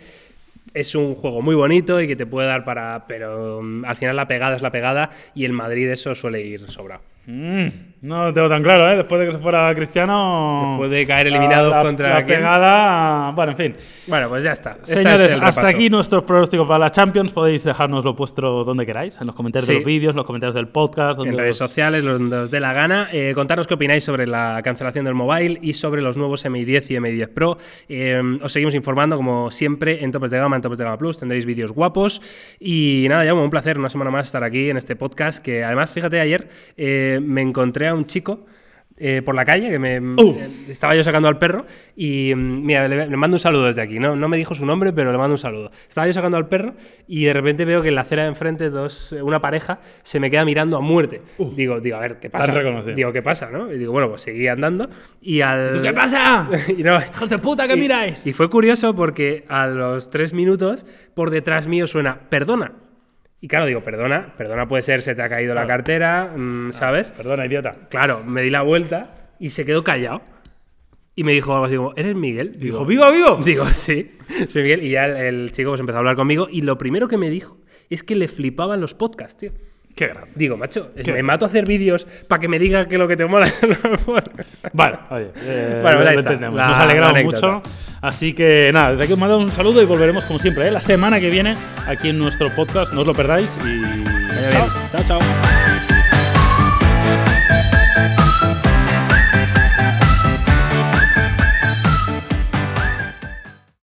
Speaker 1: es un juego muy bonito y que te puede dar para. Pero mm, al final la pegada es la pegada y el Madrid eso suele ir sobrado.
Speaker 2: Mm, no lo tengo tan claro, ¿eh? Después de que se fuera Cristiano.
Speaker 1: Puede caer eliminado
Speaker 2: la, la-
Speaker 1: contra.
Speaker 2: La
Speaker 1: quién.
Speaker 2: pegada. Bueno, en fin.
Speaker 1: Bueno, pues ya está.
Speaker 2: Señores,
Speaker 1: es el
Speaker 2: hasta
Speaker 1: repaso.
Speaker 2: aquí nuestros pronósticos para la Champions. Podéis dejárnoslo vuestro donde queráis, en los comentarios
Speaker 1: Sí.
Speaker 2: de los vídeos, en los comentarios del podcast. Donde
Speaker 1: En redes
Speaker 2: os-
Speaker 1: sociales, los donde os dé la gana. Eh, contarnos qué opináis sobre la cancelación del mobile y sobre los nuevos MI10 y MI10 Pro. Eh, os seguimos informando, como siempre, en Topes de Gama, en Topes de Gama Plus. Tendréis vídeos guapos. Y nada, ya un placer una semana más estar aquí en este podcast. Que además, fíjate, ayer eh, me encontré a un chico. eh, por la calle, que me
Speaker 2: Uh.
Speaker 1: eh, estaba yo sacando al perro y mm, mira, le, le mando un saludo desde aquí. No, no me dijo su nombre, pero le mando un saludo. Estaba yo sacando al perro y de repente veo que en la acera de enfrente dos, una pareja se me queda mirando a muerte. Digo, digo, a ver, ¿qué pasa? Digo, ¿qué pasa? ¿no? Y digo, bueno, pues seguí andando y al...
Speaker 2: ¿Tú qué pasa?
Speaker 1: y no,
Speaker 2: ¡Hijos de puta, que miráis!
Speaker 1: Y fue curioso porque a los tres minutos por detrás mío suena, perdona. Y claro, digo, perdona, perdona puede ser, se te ha caído la cartera, mm, ¿sabes?
Speaker 2: Perdona, idiota.
Speaker 1: Claro, me di la vuelta y se quedó callado. Y me dijo algo así como, ¿eres Miguel?
Speaker 2: Dijo, ¡viva, vivo!
Speaker 1: Digo, sí, soy Miguel. Y ya el, el chico pues empezó a hablar conmigo y lo primero que me dijo es que le flipaban los podcasts, tío.
Speaker 2: Qué grande.
Speaker 1: Digo, macho,
Speaker 2: ¿Qué?
Speaker 1: me mato a hacer vídeos para que me digas que lo que te mola.
Speaker 2: Vale, oye, eh,
Speaker 1: Bueno,
Speaker 2: lo
Speaker 1: ahí
Speaker 2: lo
Speaker 1: está,
Speaker 2: entendemos.
Speaker 1: la-
Speaker 2: Nos alegramos mucho. Así que nada, desde aquí os mandamos un saludo y volveremos como siempre, ¿eh? la semana que viene aquí en nuestro podcast. No os lo perdáis y.
Speaker 1: Bien. Chao, chao.